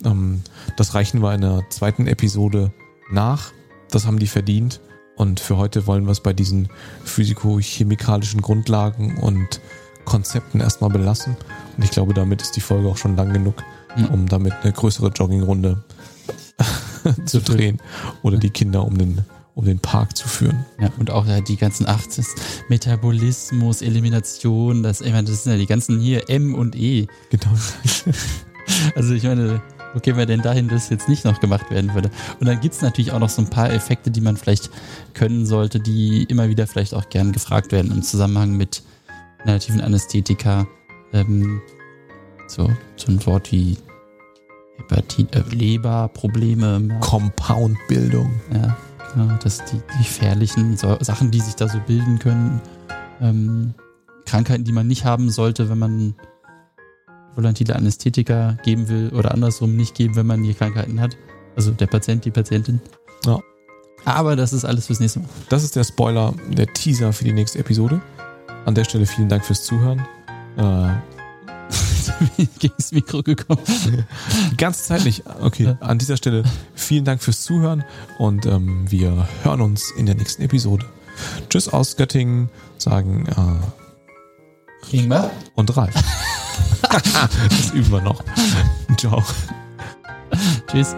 Ähm, das reichen wir in der zweiten Episode nach. Das haben die verdient. Und für heute wollen wir es bei diesen physikochemikalischen Grundlagen und Konzepten erstmal belassen. Und ich glaube, damit ist die Folge auch schon lang genug, mhm. um damit eine größere Joggingrunde zu drehen oder die Kinder um den um den Park zu führen. Ja, und auch ja, die ganzen acht Metabolismus, Elimination, das, ich meine, das sind ja die ganzen hier M und E. Genau. also ich meine, wo gehen wir denn dahin, dass jetzt nicht noch gemacht werden würde? Und dann gibt es natürlich auch noch so ein paar Effekte, die man vielleicht können sollte, die immer wieder vielleicht auch gern gefragt werden im Zusammenhang mit nativen Anästhetika. Ähm, so, so ein Wort wie Hepatit, äh, Leberprobleme. Compoundbildung. Ja, genau. Das die, die gefährlichen so, Sachen, die sich da so bilden können. Ähm, Krankheiten, die man nicht haben sollte, wenn man volatile Anästhetika geben will oder andersrum nicht geben, wenn man die Krankheiten hat. Also der Patient, die Patientin. Ja. Aber das ist alles fürs nächste Mal. Das ist der Spoiler, der Teaser für die nächste Episode. An der Stelle vielen Dank fürs Zuhören. Äh, gegens Mikro gekommen. Die ganze Zeit nicht. Okay, an dieser Stelle vielen Dank fürs Zuhören und ähm, wir hören uns in der nächsten Episode. Tschüss aus Göttingen, sagen äh, Ingmar und Ralf. das üben wir noch. Ciao. Tschüss.